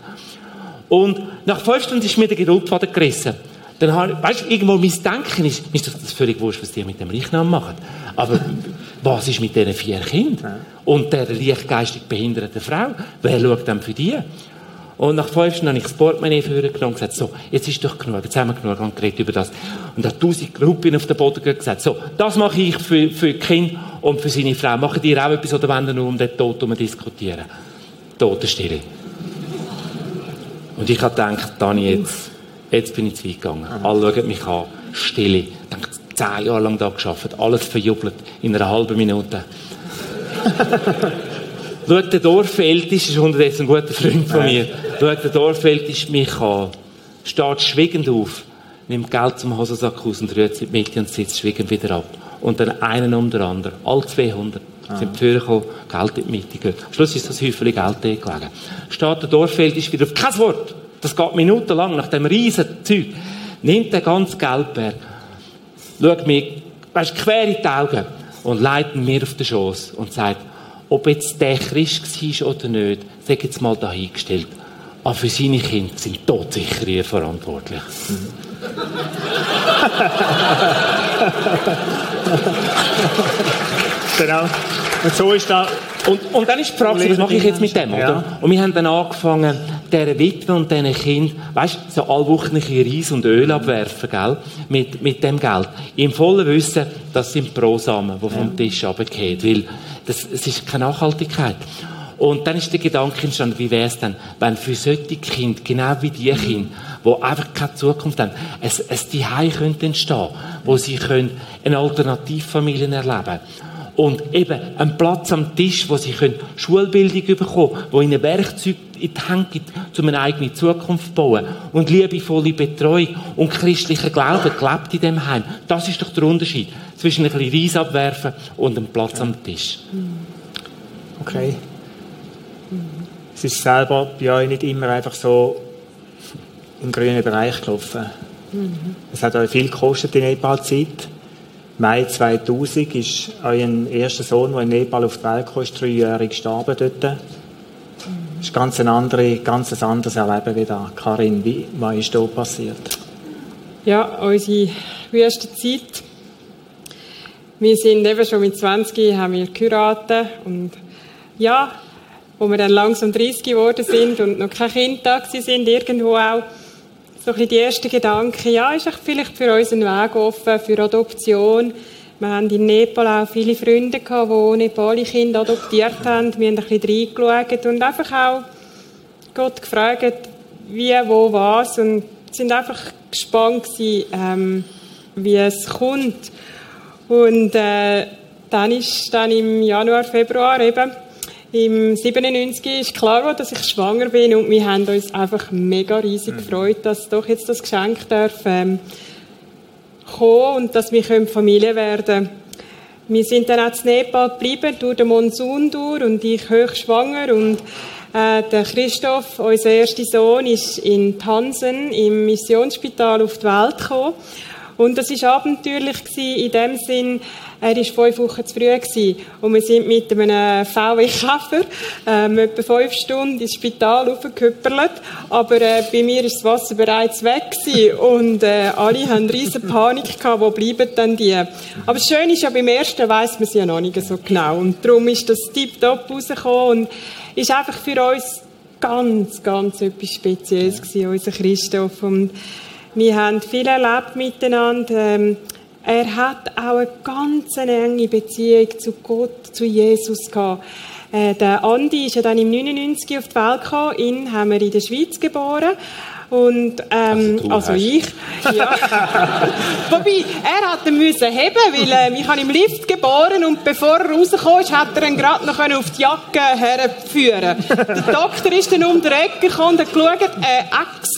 Und nach fünf Stunden ist mir der Geduldfaden gerissen. Dann habe, weißt du, irgendwo mein Denken ist, ist das völlig wurscht, was die mit dem Leichnam machen. Aber was ist mit diesen vier Kindern? Und der leichtgeistig behinderten Frau? Wer schaut dann für die? Und nach fünf Stunden habe ich das Portemonnaie vorgenommen und gesagt, so, jetzt ist doch genug, jetzt haben wir genug und geredet über das. Und da tausend Gruppen auf den Boden gesagt, so, das mache ich für, für Kinder und für seine Frau. Machen die auch etwas oder wollen nur um den Tod herum diskutieren? Totenstille. Und ich habe gedacht, Dani, jetzt, jetzt bin ich zu weit gegangen. Alle schauen mich an, Stille. Ich denke, zehn Jahre lang da geschafft, alles verjubelt in einer halben Minute. Schau, der Dorfälteste ist unterdessen ein guter Freund von mir. Schau, der Dorfälteste mich an. Steht schwiegend auf, nimmt Geld zum Hosensack aus und rührt sie mit und sitzt schwiegend wieder ab. Und dann einen um den anderen. All 200. Ah. Sind die Führer gekommen, Geld in die Mitte gegeben. Am Schluss ist das Häufchen Geld gelegen. Steht der Dorffeld ist wieder auf kein Wort. Das geht minutenlang nach dem riesen Zeug. Nimmt den ganzen Geldberg, schaut mir, weißt, quer in die Augen und leitet mir auf den Schoß und sagt, ob jetzt der Christ war oder nicht, sag jetzt mal dahingestellt. Aber für seine Kinder sind todsicher ihr verantwortlich. genau. Und so ist das. Und, und dann ist die Frage, was mache ich jetzt mit dem, oder? Ja. Und wir haben dann angefangen, dieser Witwe und diesen Kind, weißt so allwöchentliche Reis und Öl abwerfen, gell? Mit, mit dem Geld. Im vollen Wissen, das sind Prosamen, die vom Tisch runtergehen. Weil, das, es ist keine Nachhaltigkeit. Und dann ist der Gedanke entstanden, wie wäre es denn, wenn für solche Kinder, genau wie die Kinder, die einfach keine Zukunft haben, ein, ein Zuhause könnte entstehen, wo sie können eine Alternativfamilie erleben können. Und eben einen Platz am Tisch, wo sie können Schulbildung bekommen wo ihnen Werkzeuge in die Hand gibt, um eine eigene Zukunft zu bauen. Und liebevolle Betreuung und christlicher Glaube gelebt in dem Heim. Das ist doch der Unterschied zwischen ein bisschen Reis abwerfen und einem Platz am Tisch. Okay. Es ist selber bei euch nicht immer einfach so im grünen Bereich gelaufen. Mhm. Es hat euch viel gekostet in Nepal-Zeit. Mai 2000 ist euer erster Sohn, der in Nepal auf die Welt kam, dreijährig gestorben dort. Das ist ganz ein, andere, ganz ein anderes Erleben wie da. Karin, wie, was ist da passiert? Ja, unsere erste Zeit. Wir sind eben schon mit 20 haben wir geheiratet und ja, wo wir dann langsam 30 geworden sind und noch kein Kind da sind, irgendwo auch so ein die ersten Gedanken, ja, ist vielleicht für uns ein Weg offen, für Adoption. Wir haben in Nepal auch viele Freunde gehabt, die Nepali Kinder adoptiert haben. Wir haben ein bisschen reingeschaut und einfach auch Gott gefragt, wie, wo, was und sind einfach gespannt gewesen, ähm, wie es kommt. Und äh, dann ist dann im Januar, Februar eben im 97 ist klar geworden, dass ich schwanger bin und wir haben uns einfach mega riesig mhm. gefreut, dass doch jetzt das Geschenk darf ähm, kommen und dass wir Familie werden können. Wir sind dann auch in Nepal geblieben, durch den Monsun durch und ich hochschwanger und äh, der Christoph, unser erster Sohn, ist in Tansen im Missionsspital auf die Welt gekommen und das war abenteuerlich in dem Sinn, er war fünf Wochen zu früh gewesen. und wir sind mit einem VW-Käfer ähm, etwa fünf Stunden ins Spital aufgehüpperlet. Aber äh, bei mir ist das Wasser bereits weg gewesen. und äh, alle haben riesen Panik gehabt, wo bleiben denn die? Aber das Schöne ist ja, beim ersten weiss man es ja noch nicht so genau und darum ist das tiptop rausgekommen und ist einfach für uns ganz, ganz etwas Spezielles gewesen, unser Christoph. Und wir haben viel erlebt miteinander. Ähm, er hat auch eine ganz enge Beziehung zu Gott, zu Jesus gehabt. Äh, der Andi ist ja dann im 99 auf die Welt gekommen. Ihn haben wir in der Schweiz geboren. Und, ähm, also, also ich. Ja. Wobei, er hat ihn müssen heben, weil äh, ich habe im Lift geboren und bevor er rauskam, hat er ihn gerade noch auf die Jacke herführen. Der Doktor ist dann um die Ecke gekommen und hat geschaut, äh,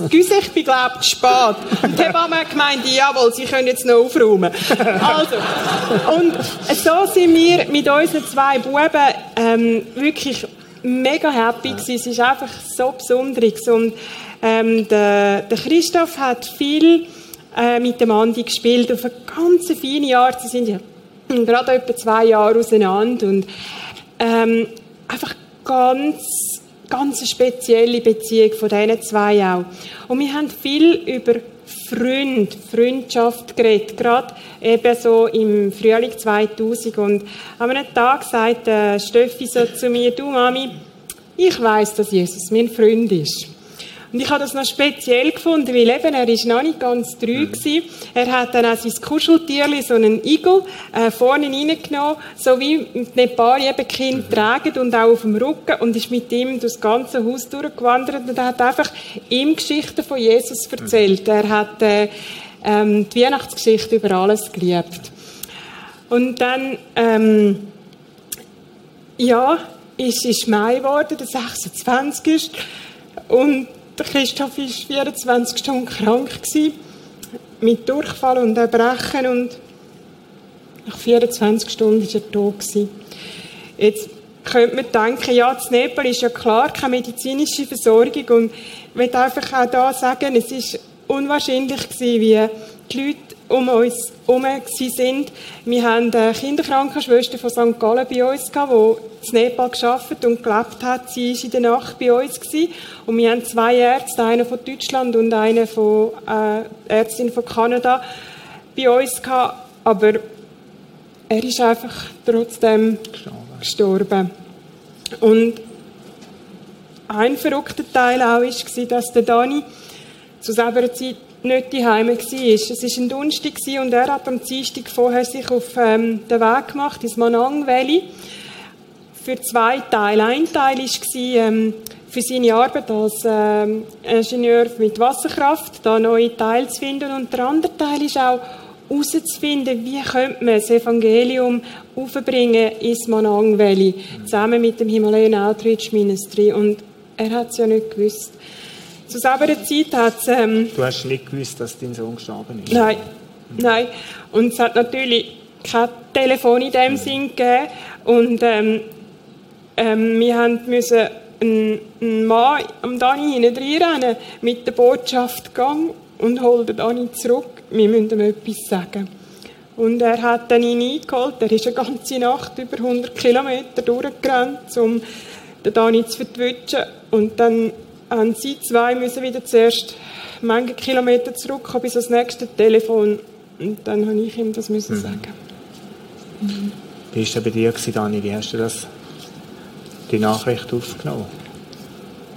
excuse, ich bin glaube ich spät. Und die Hebamme hat gemeint, jawohl, sie können jetzt noch aufräumen. Also, und so sind wir mit unseren zwei Buben ähm, wirklich mega happy gewesen. Es ist einfach so besonders und ähm, der, der Christoph hat viel äh, mit dem Andi gespielt, auf eine ganz feine Art. Sie sind ja gerade etwa zwei Jahre auseinander und ähm, einfach ganz, ganz eine spezielle Beziehung von diesen zwei auch. Und wir haben viel über Freund, Freundschaft geredet, gerade eben so im Frühling 2000 und an einem Tag sagt äh, Steffi so zu mir, du Mami, ich weiß, dass Jesus mein Freund ist. Und ich habe das noch speziell gefunden, weil eben, er ist noch nicht ganz treu mhm. gewesen. Er hat dann auch sein Kuscheltierli, so einen Igel, äh, vorne reingenommen, so wie die Nepali eben Kind mhm. tragen und auch auf dem Rücken und ist mit ihm durch das ganze Haus durchgewandert und er hat einfach ihm Geschichten von Jesus erzählt. Mhm. Er hat äh, ähm, die Weihnachtsgeschichte über alles geliebt. Und dann, ähm, ja, ist, ist Mai geworden, der 26. Und der Christoph war 24 Stunden krank, gewesen, mit Durchfall und Erbrechen und nach 24 Stunden war er tot. Gewesen. Jetzt könnte man denken, ja, das Nepal ist ja klar keine medizinische Versorgung und ich will einfach auch da sagen, es ist unwahrscheinlich gewesen, wie die Leute um uns herum sind. Wir haben eine Kinderkrankenschwester von St. Gallen bei uns gehabt, die in Nepal geschafft und gelebt hat. Sie war in der Nacht bei uns gewesen. und wir haben zwei Ärzte, einen von Deutschland und einen von äh, Ärztin von Kanada bei uns gehabt. Aber er ist einfach trotzdem gestorben. gestorben. Und ein verrückter Teil auch war, dass der Dani zu selber Zeit nicht daheim war. Es war ein Donnerstag und er hat am Dienstag vorher sich auf ähm, den Weg gemacht ins Manang Valley für zwei Teile. Ein Teil war ähm, für seine Arbeit als ähm, Ingenieur mit Wasserkraft, da neue Teile zu finden und der andere Teil ist auch herauszufinden, wie könnte man das Evangelium aufbringen ins Manang Valley, zusammen mit dem Himalayan Outreach Ministry. Und er hat es ja nicht gewusst. Zu selber Zeit hat es... Ähm, du hast nicht gewusst, dass dein Sohn gestorben ist? Nein, nein. Und es hat natürlich kein Telefon in dem Sinn gegeben. Und ähm, ähm, wir haben müssen einen, Mann am Dani hineinrennen mit der Botschaft «Gang und hol den Dani zurück, wir müssen ihm etwas sagen». Und er hat dann ihn eingeholt. Er ist eine ganze Nacht über 100 Kilometer durchgerannt, um den Dani zu verwischen. Und dann haben sie zwei müssen wieder zuerst manche Kilometer zurückkommen bis ans nächste Telefon. Und dann habe ich ihm das müssen mhm. sagen. Mhm. Wie war es bei dir, Dani? Wie hast du das, die Nachricht aufgenommen?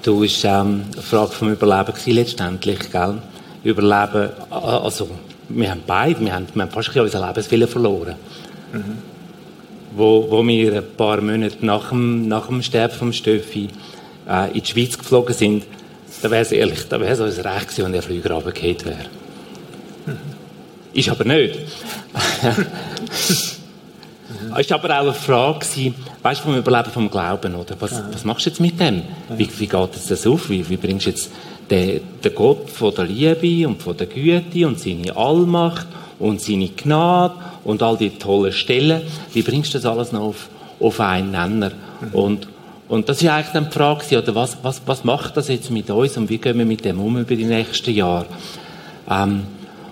Du bist ähm, eine Frage vom Überleben letztendlich, gell? Überleben, also wir haben beide, wir haben, wir haben fast unser Lebenswillen verloren. Mhm. Wo, wo wir ein paar Monate nach dem, nach dem Sterben von Stöffi äh, in die Schweiz geflogen sind, da wäre es ehrlich, da wäre es uns recht gewesen, wenn der Flüger runtergefallen wäre. Ist aber nicht. Es war aber auch eine Frage, gewesen, weißt du, vom Überleben vom Glauben, oder? Was, ja. was machst du jetzt mit dem? Wie, wie geht es das auf? Wie, wie bringst du jetzt den, den Gott von der Liebe und von der Güte und seine Allmacht und seine Gnade und all die tollen Stellen, wie bringst du das alles noch auf, auf einen Nenner? Mhm. Und, und das ist eigentlich dann die Frage, oder was, was, was macht das jetzt mit uns und wie gehen wir mit dem um über die nächsten Jahre? Ähm,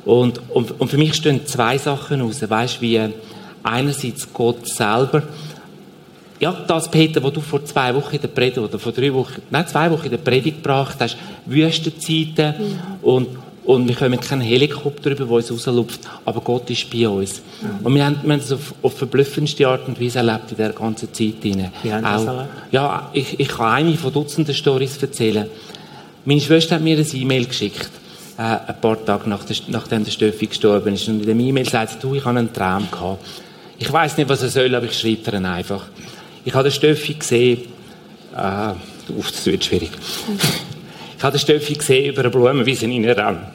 und, und, und für mich stehen zwei Sachen aus. Weißt wie einerseits Gott selber, ja, das, Peter, was du vor zwei Wochen in der Predigt, oder vor drei Wochen, nein, zwei Wochen in der Predigt gebracht hast, Wüstenzeiten mhm. und, und wir kommen keinen Helikopter über, der uns rauslupft, aber Gott ist bei uns. Mhm. Und wir haben, wir haben das auf, auf verblüffendste Art und Weise erlebt in dieser ganzen Zeit. Wie haben Auch, erlebt? Ja, ich, ich kann eine von Dutzenden Stories erzählen. Meine Schwester hat mir eine E-Mail geschickt, äh, ein paar Tage nach der, nachdem der Stöffi gestorben ist. Und in der E-Mail sagt sie, du, ich habe einen Traum gehabt. Ich weiß nicht, was er soll, aber ich schreibe ihn einfach. Ich habe den Stöffi gesehen, äh, uff, das wird schwierig. ich habe den Stöffi gesehen über eine Blumenwiese rein.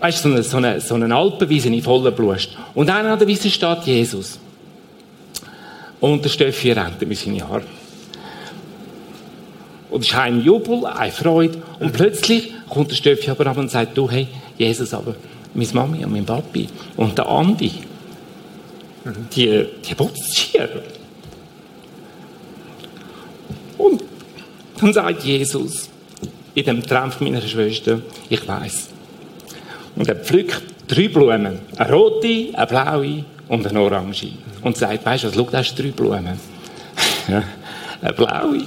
Weißt du, so eine, so so eine Alpenwiese in voller Blust. Und einer an der Wiese steht Jesus. Und der Stöffi rennt mit seinen Haaren. Und es ist ein Jubel, eine Freude. Und plötzlich kommt der Stöffi aber ab und sagt, du, hey, Jesus, aber meine Mami und mein Papi und der Andi, die, die putzt hier. Dann sagt Jesus in dem Traum meiner Schwester, ich weiß. Und er pflückt drei Blumen, eine rote, eine blaue und eine orange. Und sagt, weißt du was, schau, das sind drei Blumen. eine blaue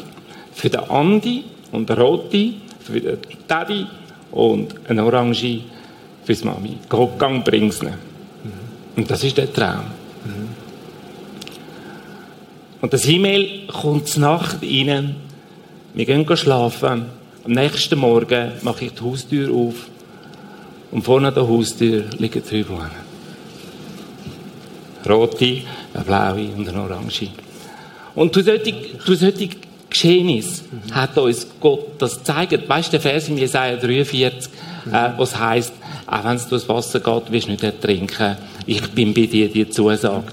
für den Andi und eine rote für den Daddy und eine orange für die Mami. Gang bring's ihnen. Und das ist der Traum. Und das E-Mail kommt zur Nacht rein. Wir gehen schlafen. Am nächsten Morgen mache ich die Haustür auf. Und vorne an der Haustür liegen drei Blumen. Rote, eine blaue und eine orange. Und durch solche, durch solche mhm. hat uns Gott das gezeigt. Weißt du, der Vers in Jesaja 43, mhm. äh, was heisst, auch wenn es durchs Wasser geht, wirst du nicht ertrinken. Ich bin bei dir, die Zusage.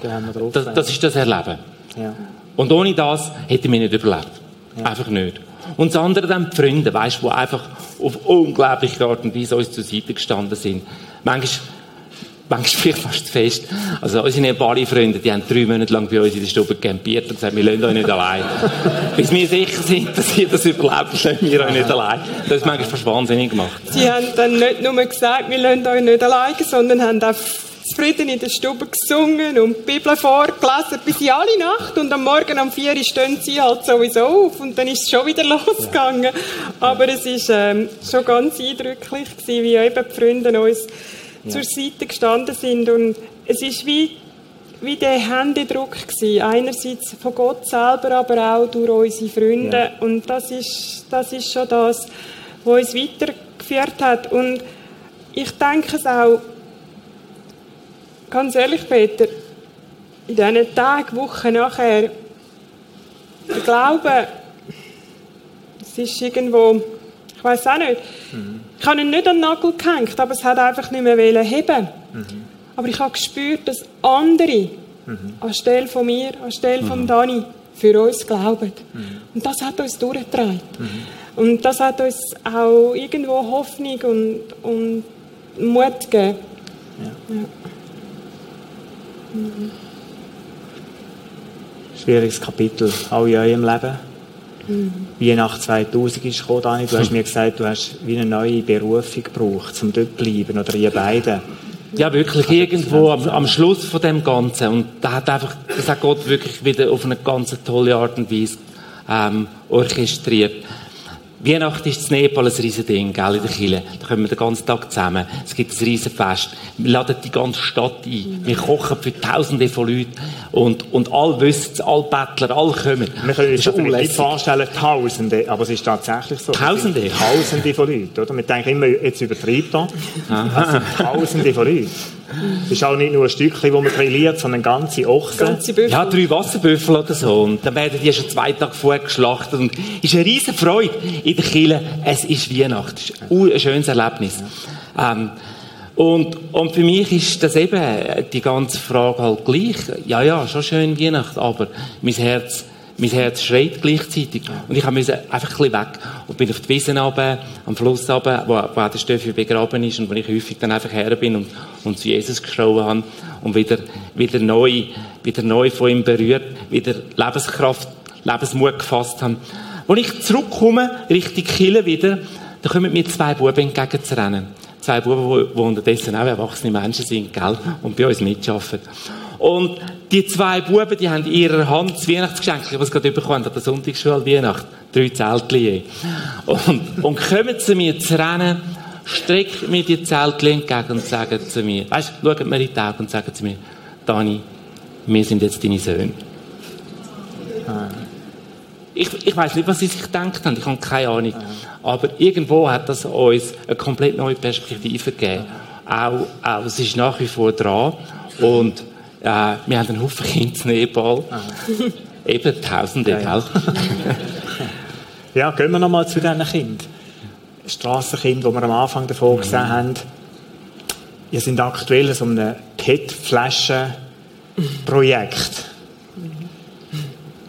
Das, das ist das Erleben. Ja. Und ohne das hätte wir nicht überlebt. Ja. Einfach nicht. Und das andere dann die Freunde, weißt du, die einfach auf unglaubliche Art und Weise uns zur Seite gestanden sind. Manchmal manchmal vielleicht fast zu fest. Also unsere Nepali-Freunde, die haben drei Monate lang bei uns in der Stube campiert und gesagt, wir lassen euch nicht allein. Bis wir sicher sind, dass ihr das überlebt, lassen wir euch nicht allein. Das ist manchmal fast wahnsinnig gemacht. Sie haben dann nicht nur gesagt, wir lassen euch nicht allein, sondern haben auch zufrieden in der Stube gesungen und die Bibel vorgelesen, bis in alle Nacht. Und am Morgen um vier Uhr stehen sie halt sowieso auf und dann ist es schon wieder losgegangen. Aber es war ähm, schon ganz eindrücklich gewesen, wie eben die Freunde uns ja. zur Seite gestanden sind. Und es ist wie, wie der Händedruck gewesen. Einerseits von Gott selber, aber auch durch unsere Freunde. Ja. Und das ist, das ist schon das, was uns weitergeführt hat. Und ich denke es auch, ganz ehrlich, Peter, in diesen Tagen, Wochen nachher, der Glaube, es ist irgendwo, ich weiß auch nicht, mhm. ich habe ihn nicht an den Nagel gehängt, aber es hat einfach nicht mehr heben mhm. Aber ich habe gespürt, dass andere mhm. anstelle von mir, anstelle von mhm. Dani, für uns glauben. Mhm. Und das hat uns durchgetragen. Mhm. Und das hat uns auch irgendwo Hoffnung und, und Mut gegeben. Ja. Ja. Schwieriges Kapitel, auch in eurem Leben. Mhm. Weihnacht 2000 ist gekommen, Dani. Du hast mir gesagt, du hast wie eine neue Berufung gebraucht, um dort zu bleiben, oder ihr beiden. Ja, wirklich irgendwo am, am, Schluss von dem Ganzen. Und da hat einfach, das hat Gott wirklich wieder auf eine ganz tolle Art und Weise ähm, orchestriert. Weihnachten ist in Nepal ein riesen Ding, gell, in der Kirche. Da kommen wir den ganzen Tag zusammen. Es gibt ein riesen Fest. Wir laden die ganze Stadt ein. Wir kochen für Tausende von Leuten. Und, und alle wissen es, alle Bettler, alle kommen. Wir können uns das nicht vorstellen, Tausende, aber es ist tatsächlich so. Tausende? Tausende von Leuten, oder? Wir denken immer, jetzt übertreibt er. Tausende von Leuten. Es ist auch nicht nur ein Stückchen, das man grilliert, sondern ganze Ochsen. Ganze Büffel. Ja, drei Wasserbüffel oder so. Und dann werden die schon zwei Tage vorher geschlachtet. Und es ist eine riesen Freude in der Kille. Es ist Weihnachten. Es ist ein schönes Erlebnis. Ähm, und, und für mich ist das eben die ganze Frage halt gleich. Ja, ja, schon schön Weihnachten, aber mein Herz mein Herz schreit gleichzeitig. Und ich musste einfach ein bisschen weg. Und bin auf die Wiesen runter, am Fluss runter, wo, wo auch der Steffi begraben ist und wo ich häufig dann einfach her bin und, und zu Jesus geschrien habe und wieder, wieder neu, wieder neu von ihm berührt, wieder Lebenskraft, Lebensmut gefasst habe. Als ich zurückkomme, Richtung Kille wieder, da kommen mir zwei Buben entgegen zu rennen. Zwei Buben, die, die unterdessen auch erwachsene Menschen sind, gell? Und bei uns mitarbeiten. Und die zwei Buben, die haben in ihrer Hand das Weihnachtsgeschenk, was sie gerade bekommen an der Sonntagsschule Weihnacht. Drei Zeltchen Und, und kommen zu mir zu rennen, strecken mir die Zeltchen entgegen und sagen zu mir, weißt du, schauen mir in die Augen und sagen zu mir, Dani, wir sind jetzt deine Söhne. Ich, ich weiß nicht, was sie sich gedacht haben, ich habe keine Ahnung. Aber irgendwo hat das uns eine komplett neue Perspektive gegeben. Auch, auch es ist nach wie vor dran. Und äh, wir haben einen Haufen Kinder in Nepal. Eben Tausende, ja, ja. ja, gehen wir nochmal zu diesen Kindern. Strassenkinder, die wir am Anfang davon mhm. gesehen haben. Ihr sind aktuell in so einem PET-Flaschen-Projekt.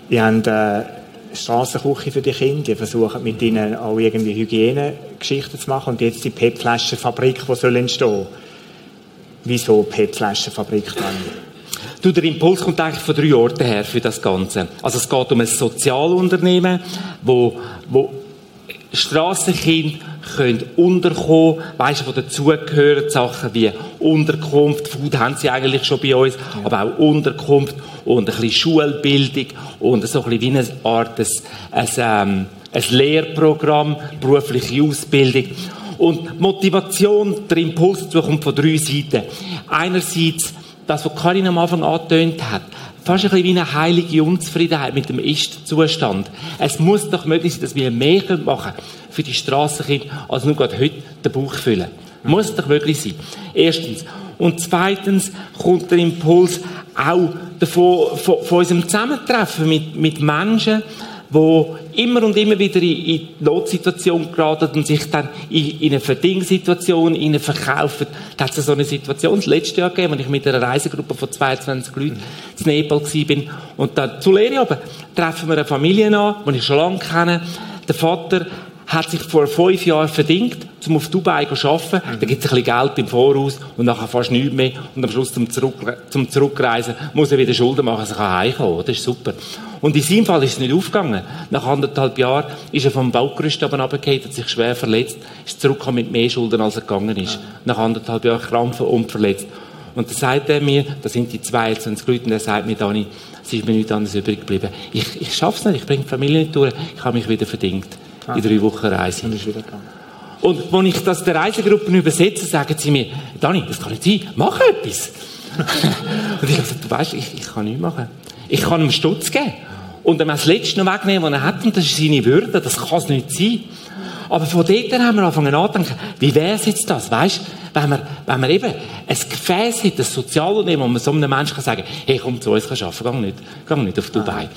Ihr habt eine Strassenküche für die Kinder. Ihr versucht mit ihnen auch irgendwie Hygienegeschichten zu machen. Und jetzt die PET-Flaschenfabrik, die soll entstehen. Wieso PET-Flaschenfabrik dann? Du, der Impuls kommt eigentlich von drei Orten her für das Ganze. Also es geht um ein Sozialunternehmen, wo, wo Strassenkinder können unterkommen, weißt du, wo dazugehören Sachen wie Unterkunft, Food haben sie eigentlich schon bei uns, ja. aber auch Unterkunft und ein bisschen Schulbildung und so ein bisschen wie eine Art ein, ein, ähm, ein Lehrprogramm, berufliche Ausbildung. Und Motivation, der Impuls dazu kommt von drei Seiten. Einerseits das, was Karin am Anfang angetönt hat, fast ein wie eine heilige Unzufriedenheit mit dem Ist-Zustand. Es muss doch möglich sein, dass wir mehr machen für die Strassenkinder, als nur gerade heute den Bauch füllen. Muss doch möglich sein. Erstens. Und zweitens kommt der Impuls auch davon, von, von unserem Zusammentreffen mit, mit Menschen, wo immer und immer wieder in, in Notsituation geraten und sich dann in, in eine Verdingssituation in verkaufen. Da hat es so eine Situation das letzte Jahr gegeben, als ich mit einer Reisegruppe von 22 Leuten in Nepal war. Und dann zu Lehre aber treffen wir eine Familie an, die ich schon lange kenne. Der Vater hat sich vor fünf Jahren verdient, um auf Dubai zu arbeiten. Mhm. Da gibt es ein bisschen Geld im Voraus und nachher fast nichts mehr. Und am Schluss zum, Zurück, zum Zurückreisen muss er wieder Schulden machen, dass er heimkommen Das ist super. Und in seinem Fall ist es nicht aufgegangen. Nach anderthalb Jahren ist er vom Baugerüst runtergefallen, hat sich schwer verletzt, ist zurückgekommen mit mehr Schulden, als er gegangen ist. Ja. Nach anderthalb Jahren krampfen und verletzt. Und dann sagt er mir, das sind die 22 Leute, und er sagt mir, Dani, es ist mir nichts anderes übrig geblieben. Ich, ich schaffe es nicht, ich bringe die Familie nicht durch, ich habe mich wieder verdient. Ah. In drei Wochen Reise. Und, und wenn ich das der Reisegruppen übersetze, sagen sie mir, Dani, das kann nicht sein, mach etwas. und ich sage, du weißt, ich, ich kann nichts machen. Ich kann ihm Stutz geben. Und ihm das Letzte noch wegnehmen, was er hat, und das ist seine Würde, das kann es nicht sein. Aber von dort haben wir angefangen nachzudenken, wie wäre es jetzt das, weißt? Wenn wir, wenn wir eben ein Gefäß hat, ein Sozialunternehmen, wo man so einem Menschen kann sagen, hey, komm zu uns, kannst arbeiten, geh nicht, geh nicht auf Dubai.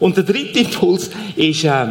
Und der dritte Impuls ist, äh,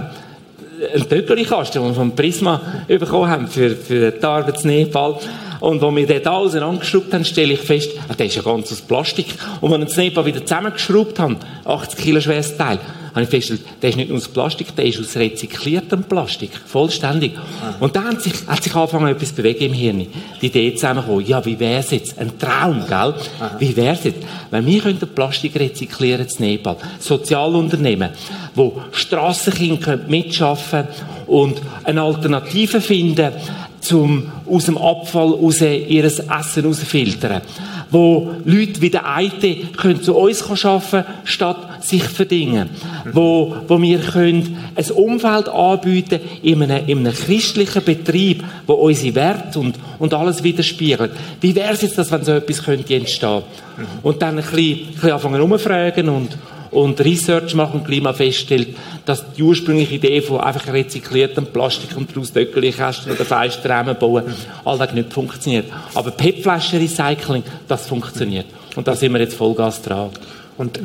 ein Töckerikasten, den wir vom Prisma bekommen haben für, für den Arbeitsnepal. Und als wir den alles angeschraubt haben, stelle ich fest, ah, der ist ja ganz aus Plastik. Und wenn wir den Nepal wieder zusammengeschraubt haben, 80 Kilo schweres Teil, habe ich festgestellt, der ist nicht nur aus Plastik, der ist aus rezykliertem Plastik, vollständig. Und da hat sich, hat sich angefangen, etwas bewegen im Hirn. Die Idee zusammengekommen, ja, wie wäre es jetzt? Ein Traum, gell? Wie wäre es jetzt? Wenn wir könnten Plastik rezyklieren in Nepal, Sozialunternehmen, wo Strassenkinder mitschaffen und eine Alternative finden, zum aus dem Abfall raus, ihr Essen rausfiltern. Wo Leute wie der Eite können zu uns arbeiten statt sich verdingen. Wo, wo wir können ein Umfeld anbieten in einem, in einem christlichen Betrieb, wo unsere Werte und, und alles widerspiegelt. Wie wäre es jetzt, wenn so etwas könnte entstehen? Und dann ein bisschen, ein bisschen anfangen umfragen und, und Research machen und Klima feststellt, dass die ursprüngliche Idee von einfach rezykliertem Plastik und daraus Döckelkästen oder Feinstrahlen bauen, allweg nicht funktioniert. Aber PET-Flaschen-Recycling, das funktioniert. Und da sind wir jetzt Vollgas dran. Und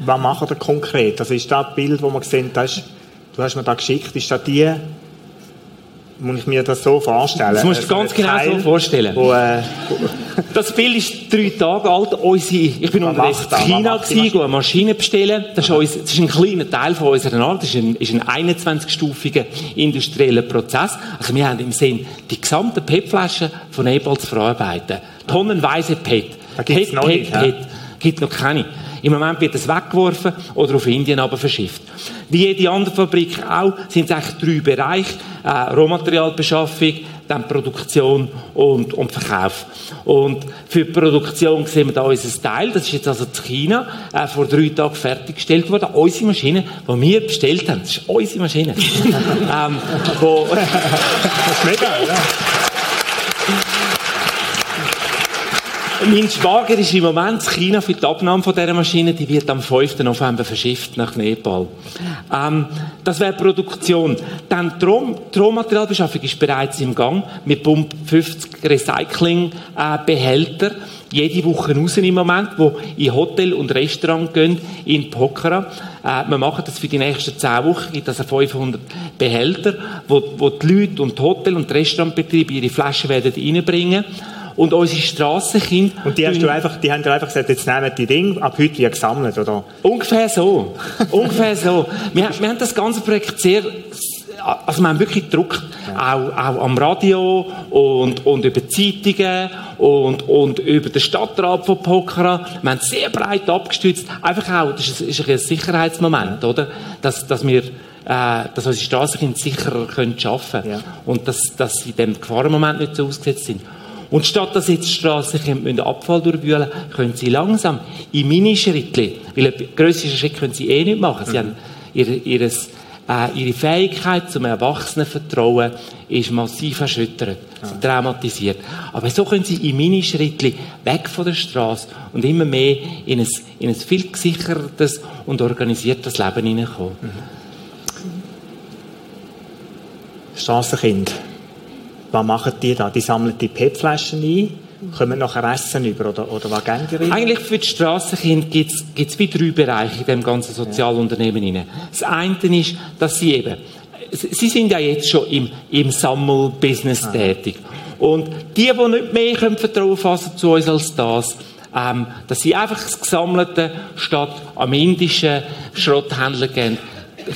was machen wir konkret? Das ist das Bild, das man gesehen hat, du hast mir da geschickt, ist das die muss ich mir das so vorstellen? Das musst du also ganz genau Teil, so vorstellen. Wo, äh, das Bild ist drei Tage alt. Unsere, ich bin unterwegs in China gewesen, eine Maschine bestellen. Das ist, uns, das ist ein kleiner Teil von unserer Art. Das ist ein, ist ein 21-stufiger industrieller Prozess. Also wir haben im Sinn, die gesamten PET-Flaschen von Ebal zu verarbeiten. Tonnenweise PET. Da gibt's PET, noch PET, nicht, PET. Gibt noch keine. Im Moment wird es weggeworfen oder auf Indien aber verschifft. Wie jede andere Fabrik auch, sind es eigentlich drei Bereiche. Äh, Rohmaterialbeschaffung, dann Produktion und, und Verkauf. Und für die Produktion sehen wir da unser Teil. Das ist jetzt also in China äh, vor drei Tagen fertiggestellt worden. Unsere Maschine, die wir bestellt haben. Das ist unsere Maschine. ähm, wo das ist mega, ja. Mein Schwager ist im Moment in China für die Abnahme von dieser Maschine. Die wird am 5. November verschifft nach Nepal. Ähm, das wäre Produktion. Dann die Rohmaterialbeschaffung ist bereits im Gang. Wir pumpen 50 Recyclingbehälter jede Woche raus im Moment, wo in Hotel und Restaurant gehen in Pokhara. Äh, wir machen das für die nächsten 10 Wochen, gibt also 500 Behälter, wo, wo die Leute und die Hotel und Restaurantbetriebe ihre Flaschen werden reinbringen und unsere Strassenkinder... Und die, hast du einfach, die haben dir einfach gesagt, jetzt nehmen die Dinge ab heute wie gesammelt, oder? Ungefähr so. Ungefähr so. Wir, wir haben das ganze Projekt sehr also wir haben wirklich gedruckt, ja. auch, auch am Radio und, und über Zeitungen und, und über den Stadtrat von Pokhara. Wir haben sehr breit abgestützt. Einfach auch, das ist, ist ein Sicherheitsmoment, oder? Dass, dass wir äh, dass unsere Straßenkinder sicherer können arbeiten können. Ja. Und dass, dass sie in diesem Gefahrenmoment nicht so ausgesetzt sind. Und statt dass jetzt die Strassenkinder Abfall durchwühlen, können sie langsam in Minischritte, weil größere Schritte können sie eh nicht machen. Sie mhm. haben ihre, ihres, äh, ihre Fähigkeit zum Erwachsenenvertrauen ist massiv erschüttert, ja. traumatisiert. Aber so können sie in Minischritte weg von der Straße und immer mehr in ein, in ein viel gesichertes und organisiertes Leben hineinkommen. Mhm. Straßenkind. Was machen die da? Die sammeln die PET-Flaschen ein, kommen nachher Essen über oder, oder was gehen die rein? Eigentlich für die Strassenkinder gibt es wie drei Bereiche in dem ganzen Sozialunternehmen. Ja. Das eine ist, dass sie eben, sie sind ja jetzt schon im, im Sammelbusiness ah. tätig. Und die, die nicht mehr können Vertrauen fassen zu uns als das, ähm, dass sie einfach das Gesammelte statt am indischen Schrotthändler gehen,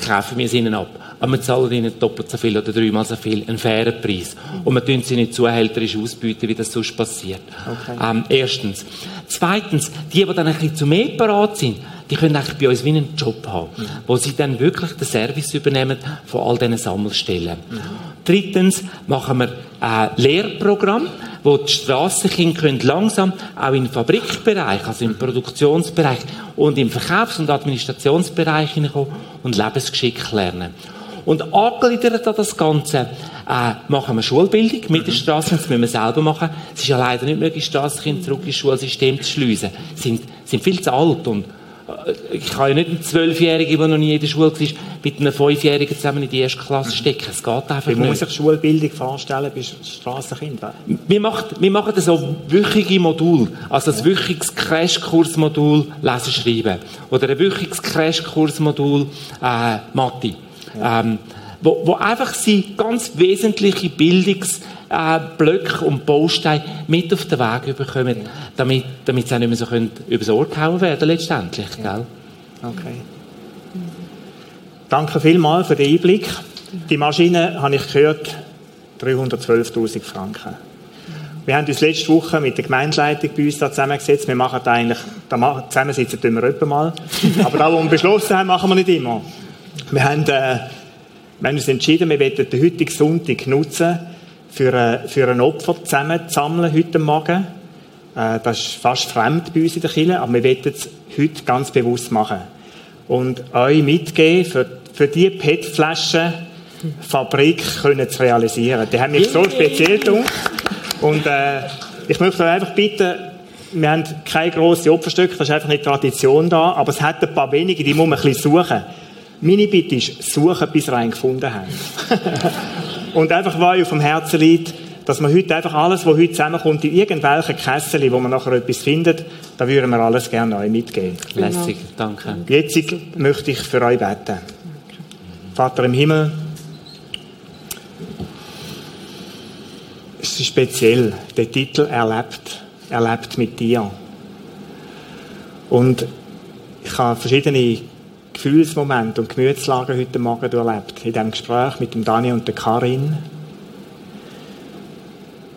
kaufen wir es ihnen ab. Aber wir zahlen ihnen doppelt so viel oder dreimal so viel, einen fairen Preis. Und wir tun sie nicht zuhälterisch ausbieten, wie das sonst passiert. Okay. Ähm, erstens. Zweitens, die, die dann ein bisschen zu mehr parat sind, die können eigentlich bei uns wie einen Job haben, mhm. wo sie dann wirklich den Service übernehmen von all diesen Sammelstellen. Mhm. Drittens machen wir ein Lehrprogramm, wo die Strassenkinder können langsam auch im Fabrikbereich, also im Produktionsbereich und im Verkaufs- und Administrationsbereich hineinkommen und Lebensgeschick lernen. Und angegliedert an das Ganze äh, machen wir Schulbildung mit der Straße, das müssen wir selber machen. Es ist ja leider nicht möglich, Straßenkinder zurück ins Schulsystem zu schliessen. Sie sind, sind viel zu alt und äh, ich kann ja nicht einen Zwölfjährigen, der noch nie in der Schule war, mit einem Fünfjährigen zusammen in die erste Klasse stecken. Es geht einfach Wie nicht. Wie muss sich Schulbildung vorstellen bei Strassenkind? Wir machen, wir machen so wöchige Modul. Also ein wöchiges Crashkursmodul Lesen, Schreiben. Oder ein wöchiges Crashkursmodul äh, Mathe. Ähm, wo, wo einfach sie ganz wesentliche Bildungs- äh, und Bausteine mit auf den Weg bekommen, damit, damit sie auch nicht mehr so können übers Ohr gehauen werden letztendlich. Gell? Okay. Danke vielmals für den Einblick. Die Maschine, habe ich gehört, 312'000 Franken. Wir haben uns letzte Woche mit der Gemeindeleitung bei uns da zusammengesetzt. Wir machen da eigentlich, da zusammensitzen tun wir öppe mal. Aber da, wo wir beschlossen haben, machen wir nicht immer. Wir haben, äh, wir haben uns entschieden, wir wollen den heutigen Sonntag nutzen, für, ein, für ein Opfer zusammenzusammeln heute Morgen. Äh, das ist fast fremd bei uns in der Kirche, aber wir wollen es heute ganz bewusst machen. Und euch mitgeben, für, für die PET-Flaschen-Fabrik können zu realisieren. Die haben mich so speziell getan. Und äh, ich möchte euch einfach bitten, wir haben keine grossen Opferstücke, das ist einfach eine Tradition da, aber es hat ein paar wenige, die muss man ein bisschen suchen. Meine Bitte ist, suchen, bis ihr einen gefunden habt. Und einfach, euch auf dem Herzen liegt, dass man heute einfach alles, was heute zusammenkommt, in irgendwelchen Kessel, wo man nachher etwas findet, da würden wir alles gerne euch mitgeben. Lässig, danke. Jetzt möchte ich für euch beten. Vater im Himmel, es ist speziell, der Titel «Erlebt», «Erlebt mit dir». Und ich habe verschiedene Gefühlsmomente und Gemütslagen heute Morgen erlebt, in diesem Gespräch mit dem Dani und der Karin.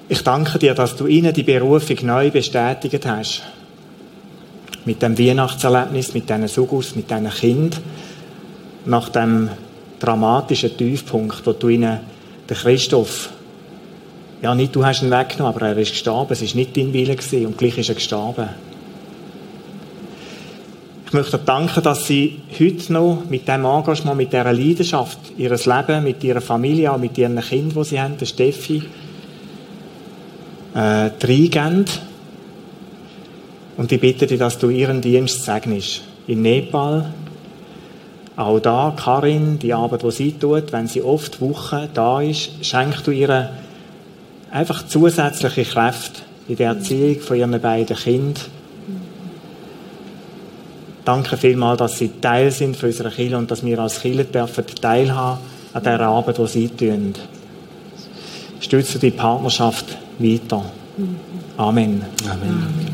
Ich danke dir, dass du ihnen die Berufung neu bestätigt hast. Mit dem Weihnachtserlebnis, mit diesen Sugus, mit diesen Kind, nach dem dramatischen Tiefpunkt, wo du ihnen, der Christoph, ja, nicht du hast ihn weggenommen, aber er ist gestorben. Es war nicht dein Wille und gleich ist er gestorben. Ich möchte danken, dass Sie heute noch mit diesem Engagement, mit dieser Leidenschaft, Ihr Leben, mit Ihrer Familie, mit Ihren Kindern, die Sie haben, der Steffi, äh, reingeben. Und ich bitte dich, dass du Ihren Dienst segnest. In Nepal, auch da, Karin, die Arbeit, die sie tut, wenn sie oft Wochen da ist, schenkst du ihr einfach zusätzliche Kräfte in der Erziehung von ihren beiden Kindern Danke vielmals, dass Sie Teil sind von unserer Kirche und dass wir als Kirche dürfen teilhaben an dieser Arbeit, die Sie tun. Stütze die Partnerschaft weiter. Amen. Amen.